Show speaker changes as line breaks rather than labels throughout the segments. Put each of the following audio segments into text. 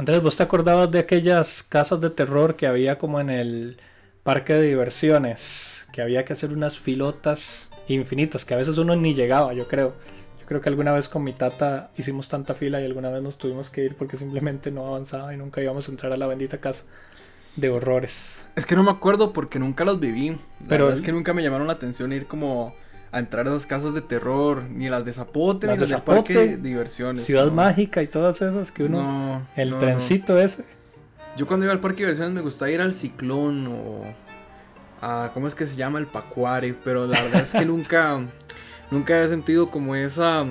Andrés, ¿vos te acordabas de aquellas casas de terror que había como en el parque de diversiones? Que había que hacer unas filotas infinitas, que a veces uno ni llegaba, yo creo. Yo creo que alguna vez con mi tata hicimos tanta fila y alguna vez nos tuvimos que ir porque simplemente no avanzaba y nunca íbamos a entrar a la bendita casa de horrores.
Es que no me acuerdo porque nunca las viví. La
Pero-
verdad es que nunca me llamaron la atención ir como a entrar a esas casas de terror, ni las de Zapote,
Las
ni
de
las del
Zapote,
parque de diversiones.
Ciudad
no.
Mágica y todas esas que uno...
No,
el
no,
trencito ese.
Yo cuando iba al parque de diversiones me gustaba ir al ciclón o a ¿cómo es que se llama? el pacuare, pero la verdad es que nunca nunca he sentido como esa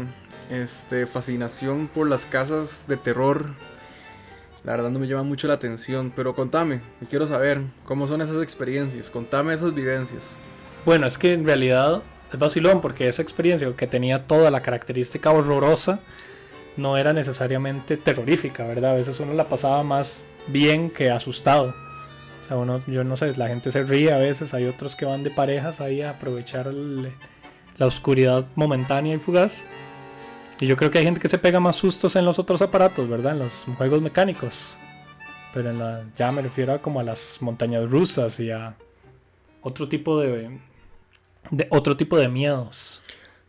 este fascinación por las casas de terror. La verdad no me llama mucho la atención, pero contame, quiero saber cómo son esas experiencias, contame esas vivencias.
Bueno, es que en realidad es vacilón porque esa experiencia que tenía toda la característica horrorosa no era necesariamente terrorífica, ¿verdad? A veces uno la pasaba más bien que asustado. O sea, uno, yo no sé, la gente se ríe a veces, hay otros que van de parejas ahí a aprovechar la oscuridad momentánea y fugaz. Y yo creo que hay gente que se pega más sustos en los otros aparatos, ¿verdad? En los juegos mecánicos. Pero en la, ya me refiero a como a las montañas rusas y a otro tipo de, de otro tipo de miedos.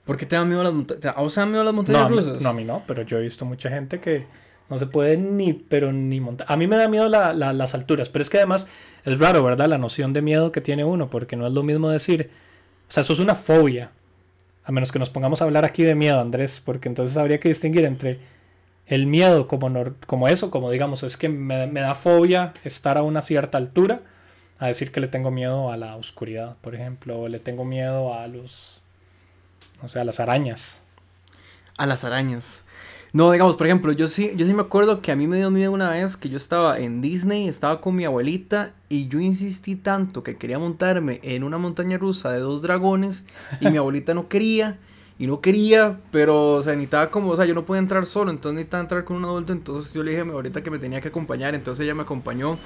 ¿Por qué te dan miedo las montañas? ¿A vos te dan miedo las montañas
No, a mí-
rusas?
no, a mí no, pero yo he visto mucha gente que no se puede ni, pero ni montar. A mí me da miedo la- la- las alturas, pero es que además es raro, ¿verdad? La noción de miedo que tiene uno, porque no es lo mismo decir, o sea, eso es una fobia. A menos que nos pongamos a hablar aquí de miedo, Andrés, porque entonces habría que distinguir entre el miedo como, como eso, como digamos, es que me, me da fobia estar a una cierta altura, a decir que le tengo miedo a la oscuridad, por ejemplo, o le tengo miedo a los, o sea, a las arañas.
A las arañas. No, digamos, por ejemplo, yo sí, yo sí me acuerdo que a mí me dio miedo una vez que yo estaba en Disney, estaba con mi abuelita y yo insistí tanto que quería montarme en una montaña rusa de dos dragones y mi abuelita no quería y no quería, pero o sea, necesitaba como, o sea, yo no podía entrar solo, entonces necesitaba entrar con un adulto, entonces yo le dije a mi abuelita que me tenía que acompañar, entonces ella me acompañó.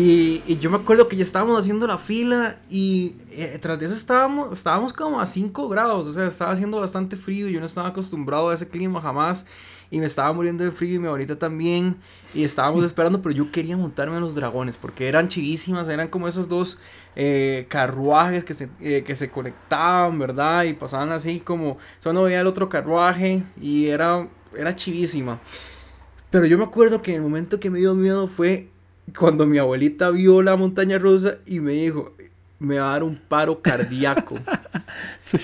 Y, yo me acuerdo que ya estábamos haciendo la fila y eh, tras de eso estábamos, estábamos como a 5 grados, o sea, estaba haciendo bastante frío yo no estaba acostumbrado a ese clima jamás y me estaba muriendo de frío y mi abuelita también y estábamos esperando, pero yo quería montarme en los dragones porque eran chivísimas, eran como esos dos eh, carruajes que se, eh, que se conectaban, ¿verdad? Y pasaban así como, o sea, uno veía el otro carruaje y era, era chivísima. Pero yo me acuerdo que en el momento que me dio miedo fue cuando mi abuelita vio la montaña rusa y me dijo, me va a dar un paro cardíaco.
Sí.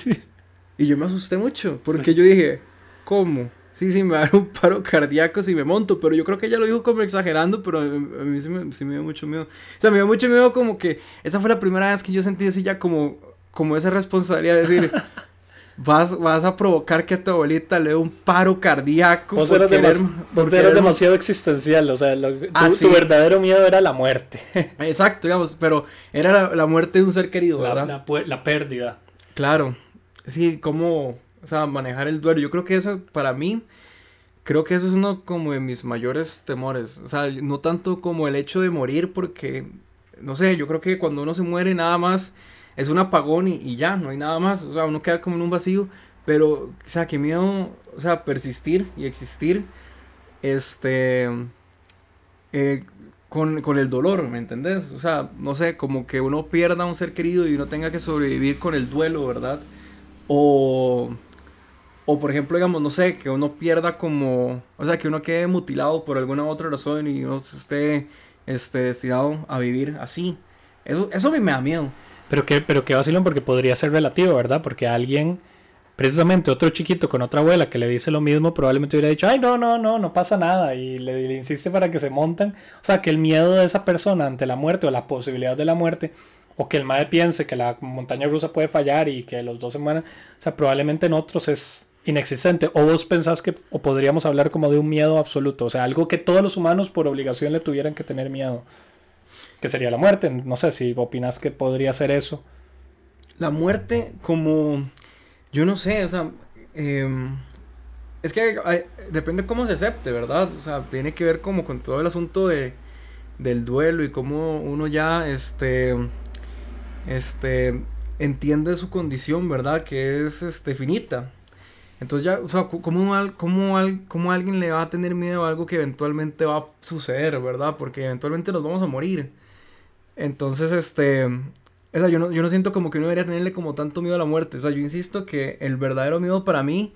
y yo me asusté mucho, porque yo dije, ¿cómo? Sí, sí, me va a dar un paro cardíaco si me monto, pero yo creo que ella lo dijo como exagerando, pero a mí a mí sí me, sí me dio mucho miedo. O sea, me dio mucho miedo como que esa fue la primera vez que yo sentí así ya como, como esa responsabilidad de decir, vas, vas a provocar que a tu abuelita le dé un paro cardíaco.
Vos eras,
querer-
demas-
por
vos eras
querer-
demasiado existencial, o sea, lo- tu,
Ah,
tu
sí.
verdadero miedo era la muerte,
Exacto, digamos, pero era la, la muerte de un ser querido,
la,
¿verdad?
la pérdida.
Claro, sí, cómo, o sea, manejar el duelo. Yo creo que eso, para mí, creo que eso es uno como de mis mayores temores. O sea, no tanto como el hecho de morir, porque, no sé, yo creo que cuando uno se muere nada más es un apagón y, y ya, no hay nada más. O sea, uno queda como en un vacío. Pero, o sea, qué miedo, o sea, persistir y existir, este, eh, con, con el dolor, ¿me entendés? O sea, no sé, como que uno pierda a un ser querido y uno tenga que sobrevivir con el duelo, ¿verdad? O, o por ejemplo, digamos, no sé, que uno pierda como, o sea, que uno quede mutilado por alguna otra razón y uno esté, este, destinado a vivir así. Eso, eso a mí me da miedo.
Pero qué, pero qué vacilón porque podría ser relativo, ¿verdad? Porque alguien, precisamente otro chiquito con otra abuela que le dice lo mismo, probablemente hubiera dicho, ay, no, no, no, no pasa nada. Y le, le insiste para que se monten. O sea, que el miedo de esa persona ante la muerte o la posibilidad de la muerte, o que el madre piense que la montaña rusa puede fallar y que los dos se mueran, o sea, probablemente en otros es inexistente. O vos pensás que, o podríamos hablar como de un miedo absoluto, o sea, algo que todos los humanos por obligación le tuvieran que tener miedo. Que sería la muerte. No sé si opinas que podría ser eso.
La muerte como, yo no sé, o sea, em, es que depende cómo se acepte, ¿verdad? O sea, tiene que ver como con todo el asunto de, del duelo y cómo uno ya, este, este, entiende su condición, ¿verdad? Que es, este, finita. Entonces ya, o sea, ¿cómo, cómo, cómo alguien le va a tener miedo a algo que eventualmente va a suceder, verdad? Porque eventualmente nos vamos a morir. Entonces, este, o sea, yo no, yo no siento como que uno debería tenerle como tanto miedo a la muerte. O sea, yo insisto que el verdadero miedo para mí,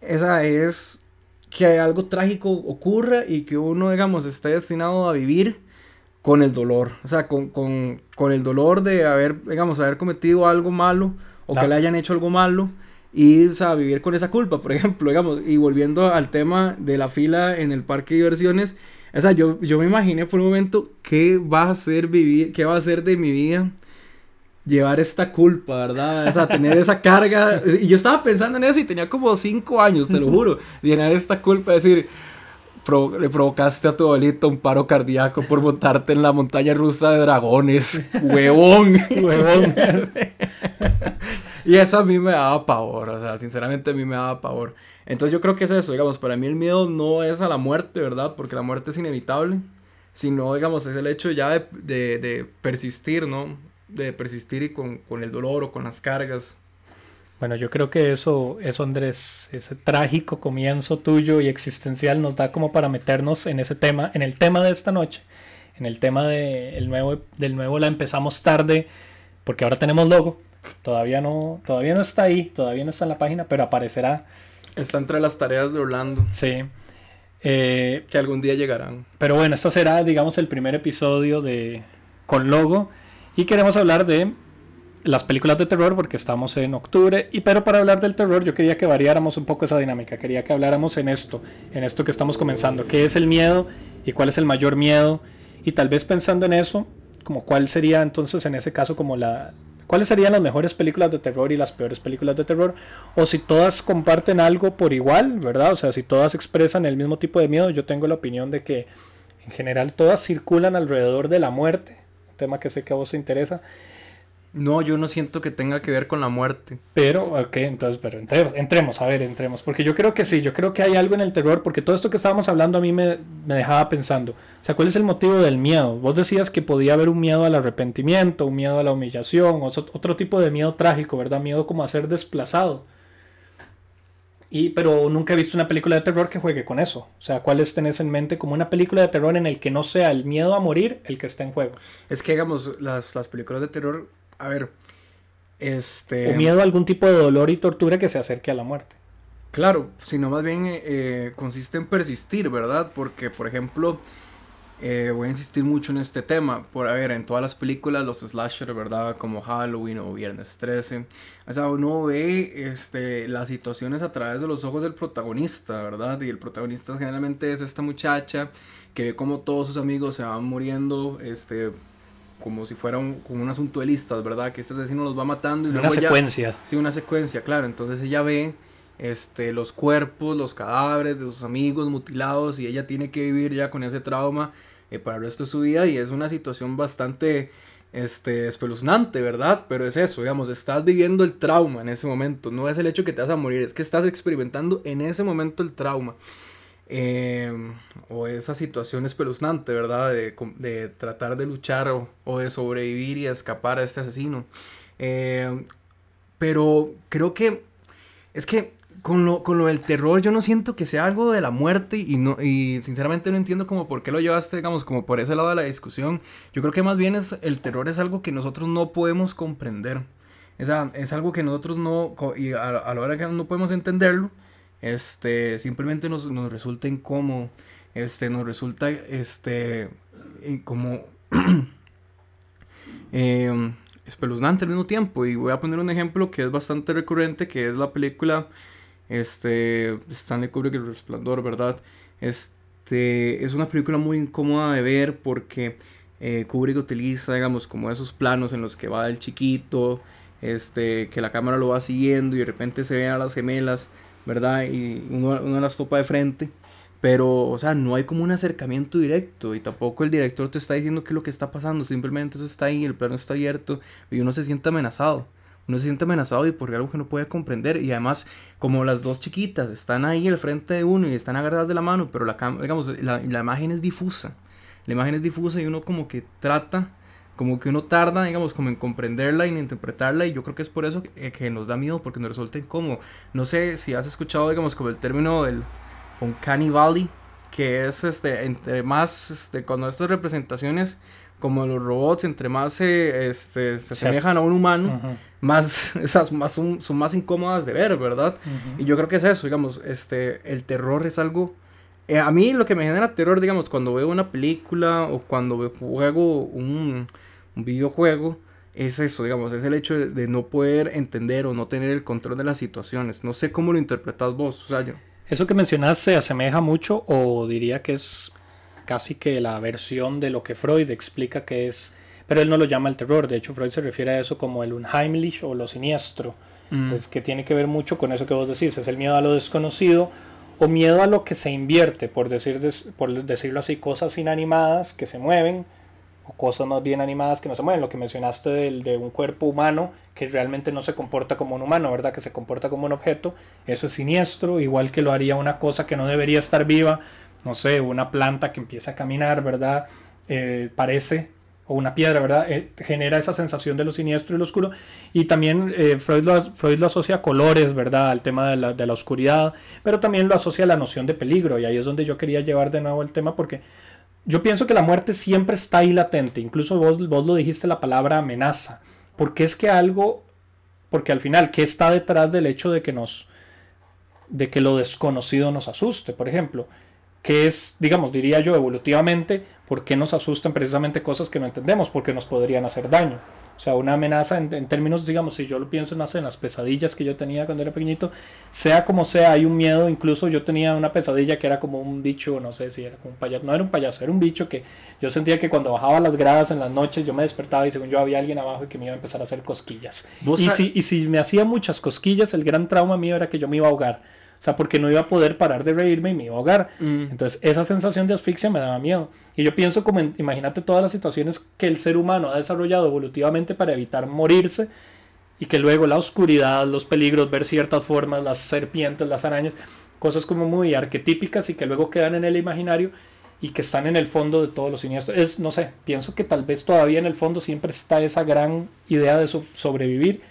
esa es que algo trágico ocurra y que uno, digamos, esté destinado a vivir con el dolor. O sea, con, con, con el dolor de haber, digamos, haber cometido algo malo o que le hayan hecho algo malo y, o sea, vivir con esa culpa, por ejemplo, digamos, y volviendo al tema de la fila en el parque de diversiones, o sea, yo, yo me imaginé por un momento qué va a ser vivir, qué va a ser de mi vida llevar esta culpa, ¿verdad? O sea, tener esa carga. Y yo estaba pensando en eso y tenía como cinco años, te lo juro. Llenar esta culpa, decir, le provocaste a tu abuelito un paro cardíaco por montarte en la montaña rusa de dragones. Huevón. Huevón. y eso a mí me daba pavor, o sea, sinceramente a mí me daba pavor. Entonces yo creo que es eso, digamos, para mí el miedo no es a la muerte, ¿verdad? Porque la muerte es inevitable, sino, digamos, es el hecho ya de, de, persistir, ¿no? de persistir y con, el dolor o con las cargas.
Bueno, yo creo que eso, eso Andrés, ese trágico comienzo tuyo y existencial nos da como para meternos en ese tema, en el tema de esta noche, en el tema de el nuevo, del nuevo la empezamos tarde, porque ahora tenemos logo, todavía no, todavía no está ahí, todavía no está en la página, pero aparecerá.
Está entre las tareas de Orlando.
Sí.
Eh, que algún día llegarán.
Pero bueno, este será, digamos, el primer episodio de con logo. Y queremos hablar de las películas de terror porque estamos en octubre. Y pero para hablar del terror yo quería que variáramos un poco esa dinámica. Quería que habláramos en esto, en esto que estamos comenzando. ¿Qué es el miedo y cuál es el mayor miedo? Y tal vez pensando en eso, como cuál sería entonces en ese caso como la... ¿Cuáles serían las mejores películas de terror y las peores películas de terror? O si todas comparten algo por igual, ¿verdad? O sea, si todas expresan el mismo tipo de miedo, yo tengo la opinión de que en general todas circulan alrededor de la muerte tema que sé que a vos te interesa.
No, yo no siento que tenga que ver con la muerte.
Pero, ok, entonces, pero entremos, a ver, entremos. Porque yo creo que sí, yo creo que hay algo en el terror, porque todo esto que estábamos hablando a mí me, me dejaba pensando. O sea, ¿cuál es el motivo del miedo? Vos decías que podía haber un miedo al arrepentimiento, un miedo a la humillación, o otro tipo de miedo trágico, ¿verdad? Miedo como a ser desplazado. Y, pero nunca he visto una película de terror que juegue con eso. O sea, ¿cuáles tenés en mente como una película de terror en el que no sea el miedo a morir el que está en juego?
Es que, digamos, las, las películas de terror, a ver, este...
O miedo a algún tipo de dolor y tortura que se acerque a la muerte.
Claro, sino más bien eh, consiste en persistir, ¿verdad? Porque, por ejemplo, eh, voy a insistir mucho en este tema. Por a ver, en todas las películas, los slasher, ¿verdad? Como Halloween o Viernes 13. O sea, uno ve este, las situaciones a través de los ojos del protagonista, ¿verdad? Y el protagonista generalmente es esta muchacha que ve como todos sus amigos se van muriendo, este, como si fuera un, como un asunto de listas, ¿verdad? Que este asesino los va matando y
una secuencia.
sí, una secuencia, claro. Entonces ella ve este, los cuerpos, los cadáveres de sus amigos mutilados y ella tiene que vivir ya con ese trauma eh, para el resto de su vida y es una situación bastante este, espeluznante, ¿verdad? Pero es eso, digamos, estás viviendo el trauma en ese momento, no es el hecho que te vas a morir, es que estás experimentando en ese momento el trauma. Em, o esa situación espeluznante, ¿verdad? De, tratar de luchar o, de sobrevivir y escapar a este asesino. Em, pero creo que es que con lo, con lo del terror yo no siento que sea algo de la muerte y no y sinceramente no entiendo como por qué lo llevaste digamos como por ese lado de la discusión yo creo que más bien es el terror es algo que nosotros no podemos comprender es, es algo que nosotros no y a, la hora que no podemos entenderlo este simplemente nos, nos resulta incómodo este nos resulta este como eh, espeluznante al mismo tiempo y voy a poner un ejemplo que es bastante recurrente que es la película este, Stanley Kubrick, El Resplandor, ¿verdad? Este, es una película muy incómoda de ver porque eh, Kubrick utiliza, digamos, como esos planos en los que va el chiquito, este, que la cámara lo va siguiendo y de repente se ven a las gemelas, ¿verdad? Y uno, uno las topa de frente. Pero, o sea, no hay como un acercamiento directo y tampoco el director te está diciendo qué es lo que está pasando, simplemente eso está ahí, el plano está abierto y uno se siente amenazado uno se siente amenazado y por algo que no puede comprender. Y además, como las dos chiquitas están ahí al frente de uno y están agarradas de la mano, pero la, digamos, la, imagen es difusa. La imagen es difusa y uno como que trata como que uno tarda, digamos, como en comprenderla y en interpretarla y yo creo que es por eso que, nos da miedo, porque nos resulta incómodo. No sé si has escuchado, digamos, como el término del uncanny valley, que es, este, entre más, este, cuando estas representaciones como los robots, entre más se, este, se asemejan a un humano, más, esas más son, son, más incómodas de ver, ¿verdad? Y yo creo que es eso, digamos, este, el terror es algo... Eh, a mí lo que me genera terror, digamos, cuando veo una película o cuando juego un, un videojuego, es eso, digamos, es el hecho de, no poder entender o no tener el control de las situaciones. No sé cómo lo interpretas vos, o sea, yo.
Eso que mencionas se asemeja mucho o diría que es casi que la versión de lo que Freud explica que es, pero él no lo llama el terror, de hecho Freud se refiere a eso como el unheimlich o lo siniestro, mm. es que tiene que ver mucho con eso que vos decís, es el miedo a lo desconocido o miedo a lo que se invierte, por, decir, por decirlo así, cosas inanimadas que se mueven o cosas más bien animadas que no se mueven, lo que mencionaste del, de un cuerpo humano que realmente no se comporta como un humano, ¿verdad? Que se comporta como un objeto, eso es siniestro, igual que lo haría una cosa que no debería estar viva, no sé, una planta que empieza a caminar, ¿verdad? Eh, parece, o una piedra, ¿verdad? Eh, genera esa sensación de lo siniestro y lo oscuro. Y también eh, Freud, lo, Freud, lo, asocia a colores, ¿verdad? Al tema de la, de la, oscuridad, pero también lo asocia a la noción de peligro. Y ahí es donde yo quería llevar de nuevo el tema porque yo pienso que la muerte siempre está ahí latente. Incluso vos, vos lo dijiste la palabra amenaza. Porque es que algo, porque al final, ¿qué está detrás del hecho de que nos, de que lo desconocido nos asuste? Por ejemplo, que es, digamos, diría yo, evolutivamente, por qué nos asustan precisamente cosas que no entendemos, porque nos podrían hacer daño. O sea, una amenaza en, términos, digamos, si yo lo pienso en, en las pesadillas que yo tenía cuando era pequeñito, sea como sea, hay un miedo, incluso yo tenía una pesadilla que era como un bicho, no sé si era como un payaso, no era un payaso, era un bicho que yo sentía que cuando bajaba las gradas en las noches yo me despertaba y según yo había alguien abajo y que me iba a empezar a hacer cosquillas. Y si, y si me hacía muchas cosquillas, el gran trauma mío era que yo me iba a ahogar. O sea, porque no iba a poder parar de reírme y me iba a ahogar. Mm. Entonces, esa sensación de asfixia me daba miedo. Y yo pienso como, imagínate todas las situaciones que el ser humano ha desarrollado evolutivamente para evitar morirse y que luego la oscuridad, los peligros, ver ciertas formas, las serpientes, las arañas, cosas como muy arquetípicas y que luego quedan en el imaginario y que están en el fondo de todos los siniestros. Es, no sé, pienso que tal vez todavía en el fondo siempre está esa gran idea de sobrevivir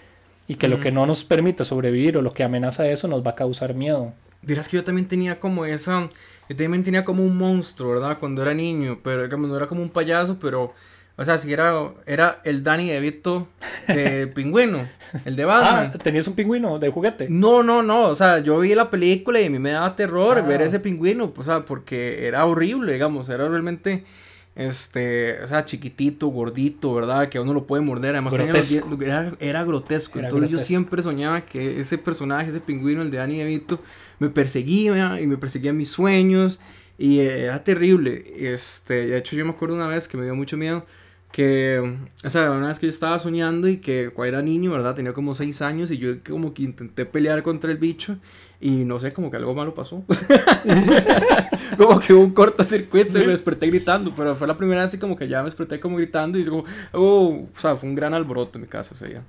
y que lo que no nos permite sobrevivir o lo que amenaza eso nos va a causar miedo.
Dirás que yo también tenía como esa, yo también tenía como un monstruo, ¿verdad? Cuando era niño, pero digamos, no era como un payaso, pero, o sea, si era, era el Danny DeVito de Pingüino, el de Batman.
Ah, ¿tenías un pingüino de juguete?
No, no, no, o sea, yo vi la película y a mí me daba terror ver ah. ese pingüino, o sea, porque era horrible, digamos, era realmente este, o sea, chiquitito, gordito, ¿verdad? Que uno lo puede morder. Además, era, era, grotesco. Entonces, yo siempre soñaba que ese personaje, ese pingüino, el de Danny DeVito, me perseguía y me perseguía mis sueños. Y era terrible. Este, de hecho, yo me acuerdo una vez que me dio mucho miedo. Que, o sea, una vez que yo estaba soñando y que cuando era niño, ¿verdad? Tenía como 6 años y yo como que intenté pelear contra el bicho y no sé, como que algo malo pasó. como que hubo un cortocircuito y me desperté gritando. Pero fue la primera vez así como que ya me desperté como gritando y como, oh, o sea, fue un gran alboroto en mi casa ese día.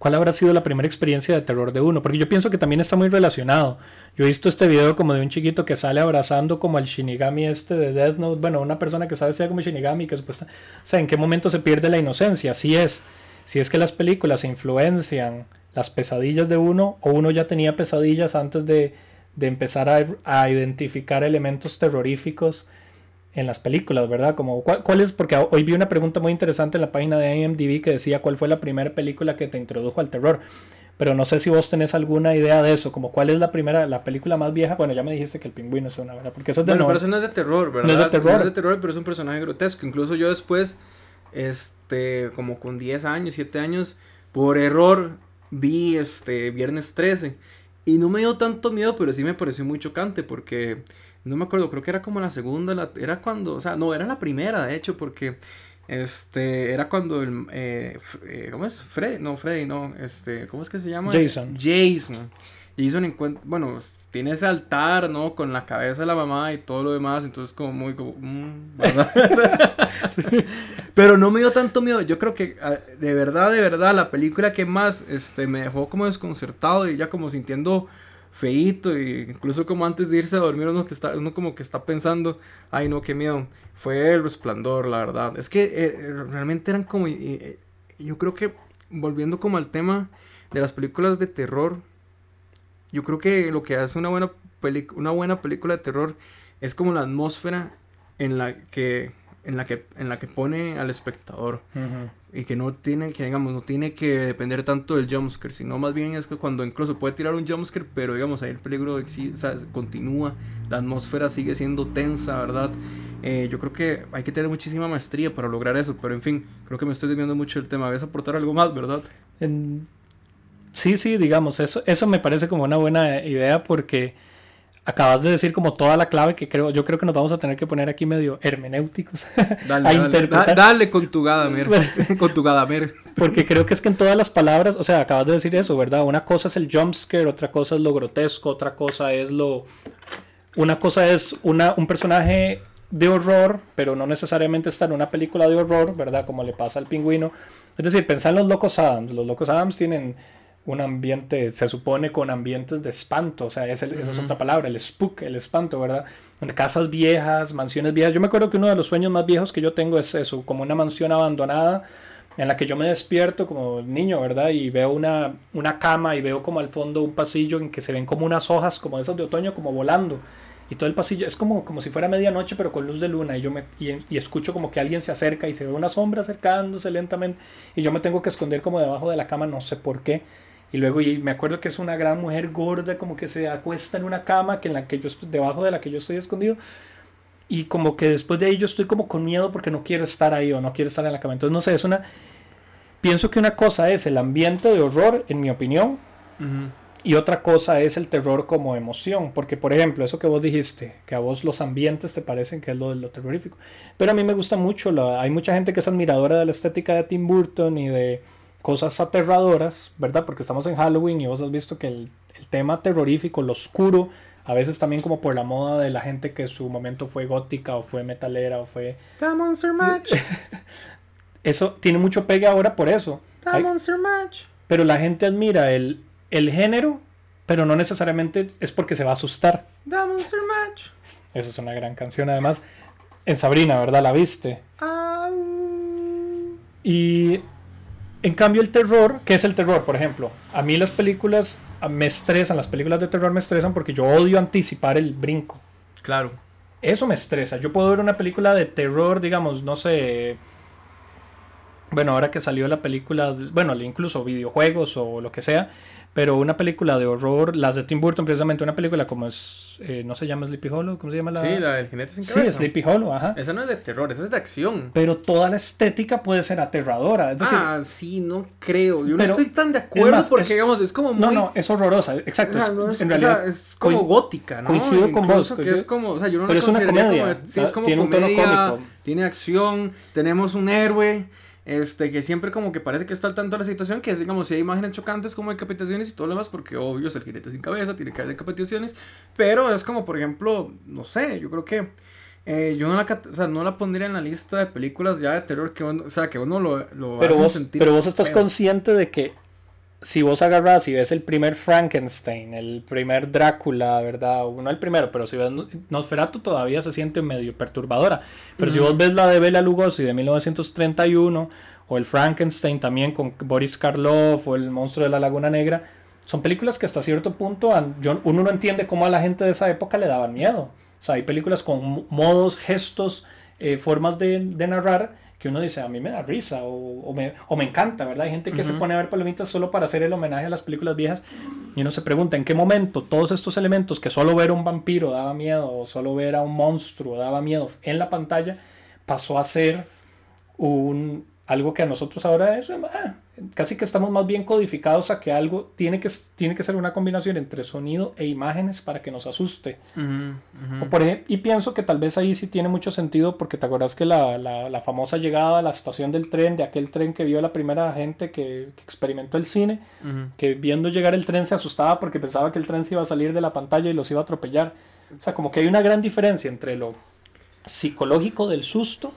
¿Cuál habrá sido la primera experiencia de terror de uno? Porque yo pienso que también está muy relacionado. Yo he visto este video como de un chiquito que sale abrazando como al Shinigami este de Death Note. Bueno, una persona que sabe ser como Shinigami, que supuestamente... O sea, ¿en qué momento se pierde la inocencia? Si es. Si es que las películas influencian las pesadillas de uno o uno ya tenía pesadillas antes de, empezar a, identificar elementos terroríficos en las películas, ¿verdad? Como, ¿cuál, es? Porque hoy vi una pregunta muy interesante en la página de IMDb que decía cuál fue la primera película que te introdujo al terror. Pero no sé si vos tenés alguna idea de eso, como cuál es la primera, la película más vieja. Bueno, ya me dijiste que el pingüino es una, ¿verdad? Porque eso es de
bueno, pero eso no es de terror, ¿verdad? No es de terror. No es de terror, pero es un personaje grotesco. Incluso yo después, este, como con 10 años, 7 años, por error, vi este Viernes 13 y no me dio tanto miedo, pero sí me pareció muy chocante porque no me acuerdo, creo que era como la segunda, la, era cuando, o sea, no, era la primera de hecho porque este era cuando el eh, eh ¿cómo es? Freddy, no, Freddy, no, este, ¿cómo es que se llama?
Jason.
Jason. Jason encuentra, bueno, tiene ese altar, ¿no? Con la cabeza de la mamá y todo lo demás, entonces como muy como, mm, Pero no me dio tanto miedo, yo creo que ah, de verdad, de verdad, la película que más este, me dejó como desconcertado y ya como sintiendo feíto, y incluso como antes de irse a dormir uno, que está, uno como que está pensando, ay no, qué miedo, fue el resplandor, la verdad. Es que eh, realmente eran como, yo creo que volviendo como al tema de las películas de terror, yo creo que lo que hace una buena, una buena película de terror es como la atmósfera en la que en la que en la que pone al espectador. Y que no tiene que digamos no tiene que depender tanto del jumpscare sino más bien es que cuando incluso puede tirar un jumpscare pero digamos ahí el peligro continúa la atmósfera sigue siendo tensa verdad eh, yo creo que hay que tener muchísima maestría para lograr eso pero en fin creo que me estoy desviando mucho del tema. ¿ves aportar algo más verdad
sí sí digamos eso eso me parece como una buena idea porque acabas de decir como toda la clave que creo, yo creo que nos vamos a tener que poner aquí medio hermenéuticos
dale, a interpretar. dale con tu Gadamer, con tu Gadamer.
Porque creo que es que en todas las palabras, o sea, acabas de decir eso, ¿verdad? Una cosa es el jumpscare, otra cosa es lo grotesco, otra cosa es lo... Una cosa es una, un personaje de horror, pero no necesariamente está en una película de horror, ¿verdad? Como le pasa al pingüino. Es decir, pensá en los Locos Adams. Los Locos Adams tienen un ambiente, se supone con ambientes de espanto, o sea, esa es otra palabra, el spook, el espanto, ¿verdad? Casas viejas, mansiones viejas. Yo me acuerdo que uno de los sueños más viejos que yo tengo es eso, como una mansión abandonada en la que yo me despierto como niño, ¿verdad? Y veo una, una cama y veo como al fondo un pasillo en que se ven como unas hojas, como esas de otoño, como volando. Y todo el pasillo es como, como si fuera medianoche, pero con luz de luna. Y yo me y, y escucho como que alguien se acerca y se ve una sombra acercándose lentamente. Y yo me tengo que esconder como debajo de la cama, no sé por qué. Y luego y me acuerdo que es una gran mujer gorda, como que se acuesta en una cama que en la que yo estoy, debajo de la que yo estoy escondido. Y como que después de ahí yo estoy como con miedo porque no quiero estar ahí o no quiero estar en la cama. Entonces, no sé, es una... Pienso que una cosa es el ambiente de horror, en mi opinión, y otra cosa es el terror como emoción. Porque, por ejemplo, eso que vos dijiste, que a vos los ambientes te parecen que es lo, lo terrorífico. Pero a mí me gusta mucho, hay mucha gente que es admiradora de la estética de Tim Burton y de cosas aterradoras, ¿verdad? Porque estamos en Halloween y vos has visto que el, tema terrorífico, lo oscuro, a veces también como por la moda de la gente que en su momento fue gótica o fue metalera o fue...
The Monster Match.
eso tiene mucho pegue ahora por eso.
The Monster Match.
Pero la gente admira el, el género, pero no necesariamente es porque se va a asustar.
The Monster Match.
Esa es una gran canción, además. En Sabrina, ¿verdad? ¿La viste? Y en cambio, el terror, ¿qué es el terror? Por ejemplo, a mí las películas me estresan, las películas de terror me estresan porque yo odio anticipar el brinco.
Claro.
Eso me estresa. Yo puedo ver una película de terror, digamos, no sé. Bueno, ahora que salió la película, bueno, incluso videojuegos o lo que sea, pero una película de horror, las de Tim Burton, precisamente una película como es, eh, no se llama Sleepy Hollow, ¿cómo se llama la?
Sí, la del jinete sin cabeza.
Sí, Sleepy Hollow, ajá.
Esa no es de terror, esa es de acción.
Pero toda la estética puede ser aterradora.
ah, sí, no creo. Yo no estoy tan de acuerdo porque, digamos, es como muy...
No, no, es horrorosa, exacto.
es, en realidad, es como gótica, ¿no?
Coincido con vos.
Que es como, o sea, yo no
pero es una comedia.
Como, sí, es como tiene comedia, un tono cómico. Tiene acción, tenemos un héroe este, que siempre como que parece que está al tanto de la situación, que es, digamos, si hay imágenes chocantes como decapitaciones y todo lo demás, porque obvio es el jinete sin cabeza, tiene que haber decapitaciones, pero es como, por ejemplo, no sé, yo creo que eh, yo no la, o sea, no la pondría en la lista de películas ya de terror que uno, o sea, que uno lo, lo
pero vos, sentir. Pero vos estás consciente de que si vos agarras y ves el primer Frankenstein, el primer Drácula, ¿verdad? O no el primero, pero si ves Nosferatu todavía se siente medio perturbadora. Pero si vos ves la de Bela Lugosi de 1931, o el Frankenstein también con Boris Karloff, o el monstruo de la Laguna Negra, son películas que hasta cierto punto uno no entiende cómo a la gente de esa época le daban miedo. O sea, hay películas con modos, gestos, eh, formas de, de narrar que uno dice, a mí me da risa o, me, encanta, ¿verdad? Hay gente que se pone a ver palomitas solo para hacer el homenaje a las películas viejas y uno se pregunta en qué momento todos estos elementos que solo ver a un vampiro daba miedo o solo ver a un monstruo daba miedo en la pantalla pasó a ser un, algo que a nosotros ahora es, ah, casi que estamos más bien codificados a que algo tiene que, tiene que ser una combinación entre sonido e imágenes para que nos asuste. por y pienso que tal vez ahí sí tiene mucho sentido porque te acuerdas que la, la, famosa llegada a la estación del tren, de aquel tren que vio la primera gente que, experimentó el cine, que viendo llegar el tren se asustaba porque pensaba que el tren se iba a salir de la pantalla y los iba a atropellar. O sea, como que hay una gran diferencia entre lo psicológico del susto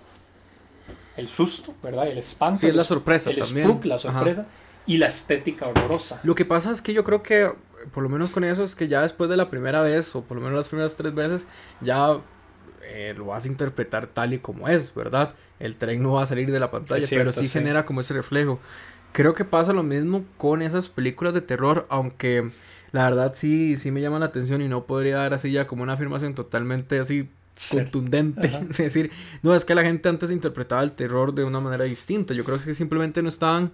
el susto, ¿verdad? El espanto.
Sí, es la sorpresa
el
también.
la sorpresa. Y la estética horrorosa.
Lo que pasa es que yo creo que por lo menos con eso, es que ya después de la primera vez, o por lo menos las primeras tres veces, ya eh, lo vas a interpretar tal y como es, ¿verdad? El tren no va a salir de la pantalla, pero sí, genera como ese reflejo. Creo que pasa lo mismo con esas películas de terror, aunque la verdad sí, sí me llama la atención y no podría dar así ya como una afirmación totalmente así contundente. Es decir, no, es que la gente antes interpretaba el terror de una manera distinta. Yo creo que simplemente no estaban,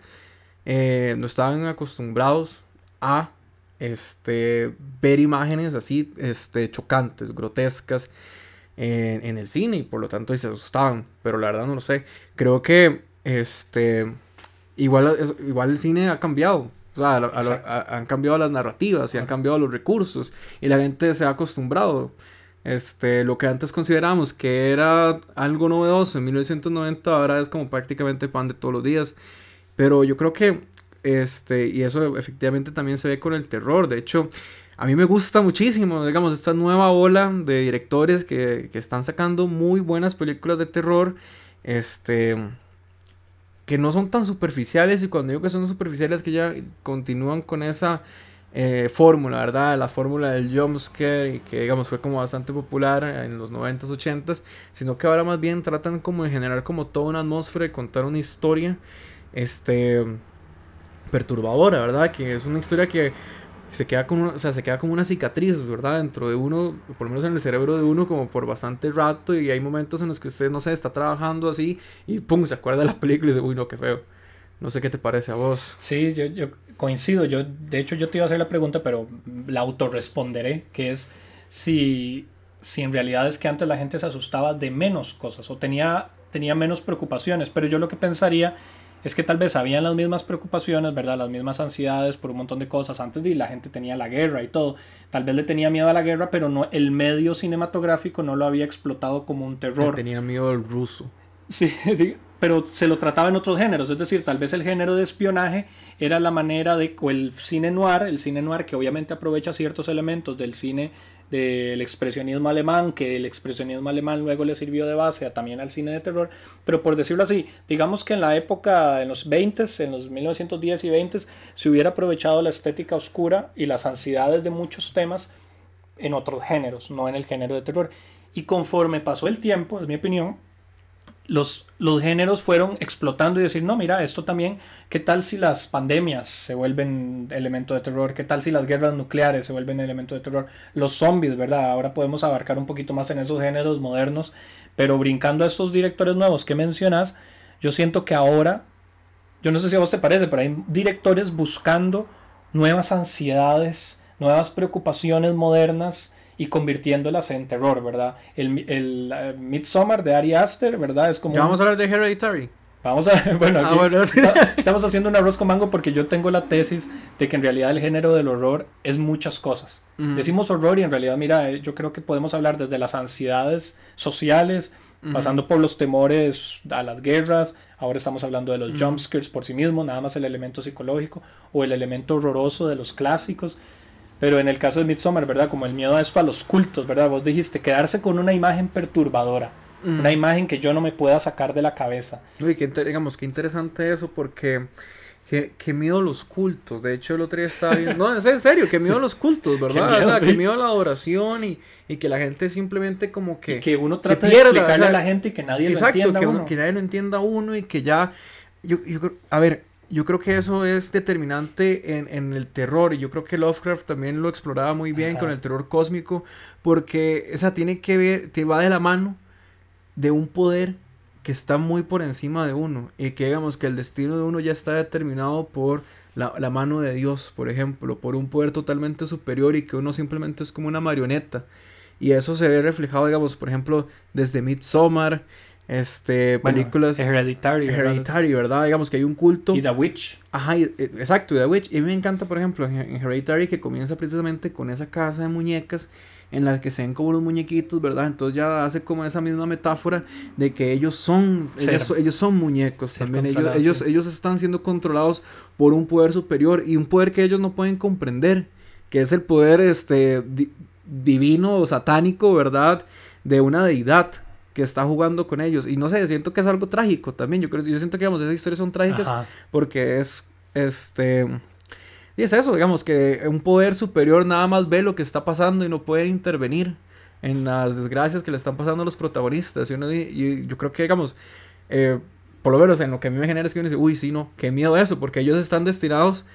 eh, no estaban acostumbrados a este, ver imágenes así este, chocantes, grotescas en, el cine y por lo tanto se asustaban. Pero la verdad no lo sé. Creo que este, igual, igual el cine ha cambiado. O sea, han cambiado las narrativas y han cambiado los recursos y la gente se ha acostumbrado. Este, lo que antes considerábamos que era algo novedoso en 1990 ahora es como prácticamente pan de todos los días. Pero yo creo que este, y eso efectivamente también se ve con el terror. De hecho, a mí me gusta muchísimo, digamos, esta nueva ola de directores que, que están sacando muy buenas películas de terror. Este que no son tan superficiales y cuando digo que son superficiales que ya continúan con esa eh, fórmula, ¿verdad? La fórmula del jumpscare que digamos fue como bastante popular en los 90s, 80s, sino que ahora más bien tratan como de generar como toda una atmósfera y contar una historia este perturbadora, ¿verdad? Que es una historia que se queda como, o sea, se queda como una cicatriz, ¿verdad? Dentro de uno, por lo menos en el cerebro de uno, como por bastante rato. Y hay momentos en los que usted, no sé, está trabajando así y pum, se acuerda de la película y dice, uy, no, qué feo. No sé qué te parece a vos.
Sí, yo, yo coincido. Yo, de hecho, yo te iba a hacer la pregunta, pero la autorresponderé, que es si, si en realidad es que antes la gente se asustaba de menos cosas o tenía, tenía menos preocupaciones. Pero yo lo que pensaría es que tal vez habían las mismas preocupaciones, ¿verdad? Las mismas ansiedades por un montón de cosas. Antes de la gente tenía la guerra y todo. Tal vez le tenía miedo a la guerra, pero no el medio cinematográfico no lo había explotado como un terror.
tenía miedo al ruso.
Sí, pero se lo trataba en otros géneros. Es decir, tal vez el género de espionaje era la manera de, o el cine noir, el cine noir que obviamente aprovecha ciertos elementos del cine del expresionismo alemán, que el expresionismo alemán luego le sirvió de base también al cine de terror, pero por decirlo así, digamos que en la época, en los 20, en los 1910 y 20, se hubiera aprovechado la estética oscura y las ansiedades de muchos temas en otros géneros, no en el género de terror. Y conforme pasó el tiempo, es mi opinión, los, los géneros fueron explotando y decir, no, mira, esto también, ¿qué tal si las pandemias se vuelven elemento de terror? ¿Qué tal si las guerras nucleares se vuelven elemento de terror? Los zombies, ¿verdad? Ahora podemos abarcar un poquito más en esos géneros modernos, pero brincando a estos directores nuevos que mencionas, yo siento que ahora, yo no sé si a vos te parece, pero hay directores buscando nuevas ansiedades, nuevas preocupaciones modernas y convirtiéndolas en terror, ¿verdad? El, el uh, Midsommar de Ari Aster, ¿verdad? Es como...
Ya vamos a hablar de Hereditary.
Vamos a, bueno, ah, bueno. estamos haciendo un arroz con mango porque yo tengo la tesis de que en realidad el género del horror es muchas cosas. Decimos horror y en realidad, mira, eh, yo creo que podemos hablar desde las ansiedades sociales, pasando por los temores a las guerras, ahora estamos hablando de los jumpscares por sí mismos, nada más el elemento psicológico, o el elemento horroroso de los clásicos. Pero en el caso de Midsommar, ¿verdad? Como el miedo a esto, a los cultos, ¿verdad? Vos dijiste, quedarse con una imagen perturbadora. Una imagen que yo no me pueda sacar de la cabeza.
Uy, qué, digamos, qué interesante eso porque... Que, miedo a los cultos. De hecho, el otro día estaba viendo. No, es en serio, que miedo a los cultos, ¿verdad? o sea, que miedo a la adoración y, y, que la gente simplemente como que.
que uno trata de explicarle a la gente y que nadie lo entienda.
Exacto, que, nadie lo entienda a uno y que ya. Yo, yo, a ver, yo creo que eso es determinante en, en, el terror. Y yo creo que Lovecraft también lo exploraba muy bien con el terror cósmico. Porque esa tiene que ver, te va de la mano de un poder que está muy por encima de uno. Y que digamos que el destino de uno ya está determinado por la, la mano de Dios, por ejemplo. Por un poder totalmente superior y que uno simplemente es como una marioneta. Y eso se ve reflejado, digamos, por ejemplo, desde Midsommar este, películas.
Hereditary.
Hereditary, ¿verdad? Digamos que hay un culto.
Y The Witch.
Ajá, e, exacto, y The Witch. Y a mí me encanta, por ejemplo, en Hereditary que comienza precisamente con esa casa de muñecas en la que se ven como los muñequitos, ¿verdad? Entonces ya hace como esa misma metáfora de que ellos son, ellos, son muñecos también. Ellos, ellos, ellos están siendo controlados por un poder superior y un poder que ellos no pueden comprender, que es el poder este, divino o satánico, ¿verdad? De una deidad que está jugando con ellos. Y no sé, siento que es algo trágico también. Yo creo, yo siento que, digamos, esas historias son trágicas porque es, este, Y es eso, digamos, que un poder superior nada más ve lo que está pasando y no puede intervenir en las desgracias que le están pasando a los protagonistas. Y, yo creo que, digamos, eh, por lo menos en lo que a mí me genera es que uno dice, uy, sí, no, qué miedo eso, porque ellos están destinados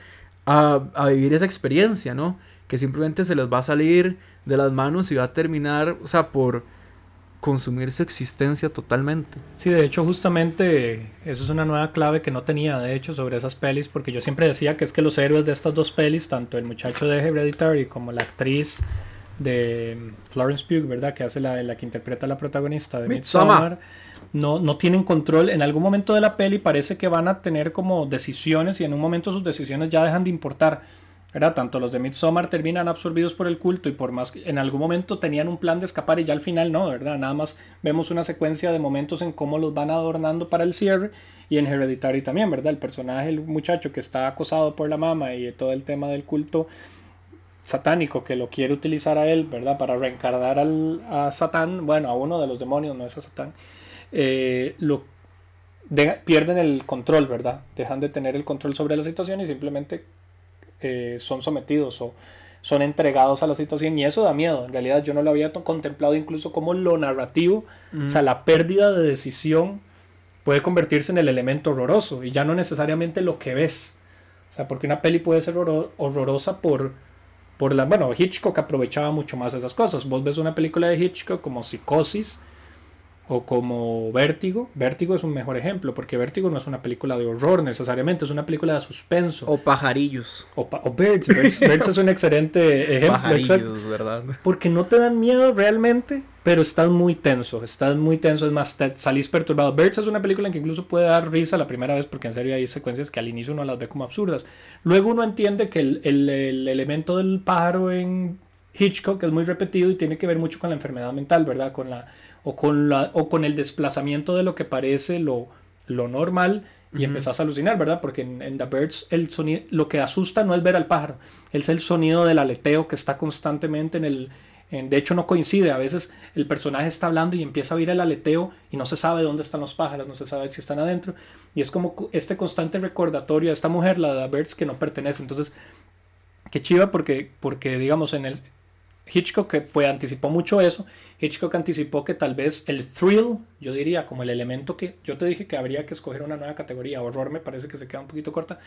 a, a vivir esa experiencia, ¿no? Que simplemente se les va a salir de las manos y va a terminar, o sea, por consumir su existencia totalmente.
Sí, de hecho justamente eso es una nueva clave que no tenía de hecho sobre esas pelis porque yo siempre decía que es que los héroes de estas dos pelis, tanto el muchacho de Hereditary como la actriz de Florence Pugh, ¿verdad? Que hace la, la que interpreta a la protagonista de Midsommar, no, no tienen control. En algún momento de la peli parece que van a tener como decisiones y en un momento sus decisiones ya dejan de importar tanto los de Midsommar terminan absorbidos por el culto y por más que en algún momento tenían un plan de escapar y ya al final no, ¿verdad? Nada más vemos una secuencia de momentos en cómo los van adornando para el cierre y en Hereditary también, ¿verdad? El personaje, el muchacho que está acosado por la mama y todo el tema del culto satánico que lo quiere utilizar a él, ¿verdad? Para reencarnar al, a Satán, bueno, a uno de los demonios, no es a Satán, eh, pierden el control, ¿verdad? Dejan de tener el control sobre la situación y simplemente eh, son sometidos o son entregados a la situación y eso da miedo. En realidad yo no lo había contemplado incluso como lo narrativo, o sea, la pérdida de decisión puede convertirse en el elemento horroroso y ya no necesariamente lo que ves. O sea, porque una peli puede ser horrorosa por, por la... Bueno, Hitchcock aprovechaba mucho más esas cosas. Vos ves una película de Hitchcock como Psicosis o como Vértigo. Vértigo es un mejor ejemplo, porque Vértigo no es una película de horror necesariamente, es una película de suspenso.
O Pajarillos.
O, Birds. Birds. es un excelente ejemplo.
Pajarillos, ¿verdad?
Porque no te dan miedo realmente, pero estás muy tenso, estás muy tenso, es más, salís perturbado. Birds es una película en que incluso puede dar risa la primera vez, porque en serio hay secuencias que al inicio uno las ve como absurdas. Luego uno entiende que el, el, el elemento del pájaro en Hitchcock es muy repetido y tiene que ver mucho con la enfermedad mental, ¿verdad? Con la o con, la, o con el desplazamiento de lo que parece lo, lo normal y empezás a alucinar, ¿verdad? Porque en, The Birds el sonido, lo que asusta no es ver al pájaro, es el sonido del aleteo que está constantemente en el... de hecho no coincide, a veces el personaje está hablando y empieza a oír el aleteo y no se sabe dónde están los pájaros, no se sabe si están adentro. Y es como este constante recordatorio de esta mujer, la de The Birds, que no pertenece. Entonces, qué chiva porque, porque digamos, en el, Hitchcock fue, anticipó mucho eso. Hitchcock anticipó que tal vez el thrill, yo diría, como el elemento que yo te dije que habría que escoger una nueva categoría, horror me parece que se queda un poquito corta.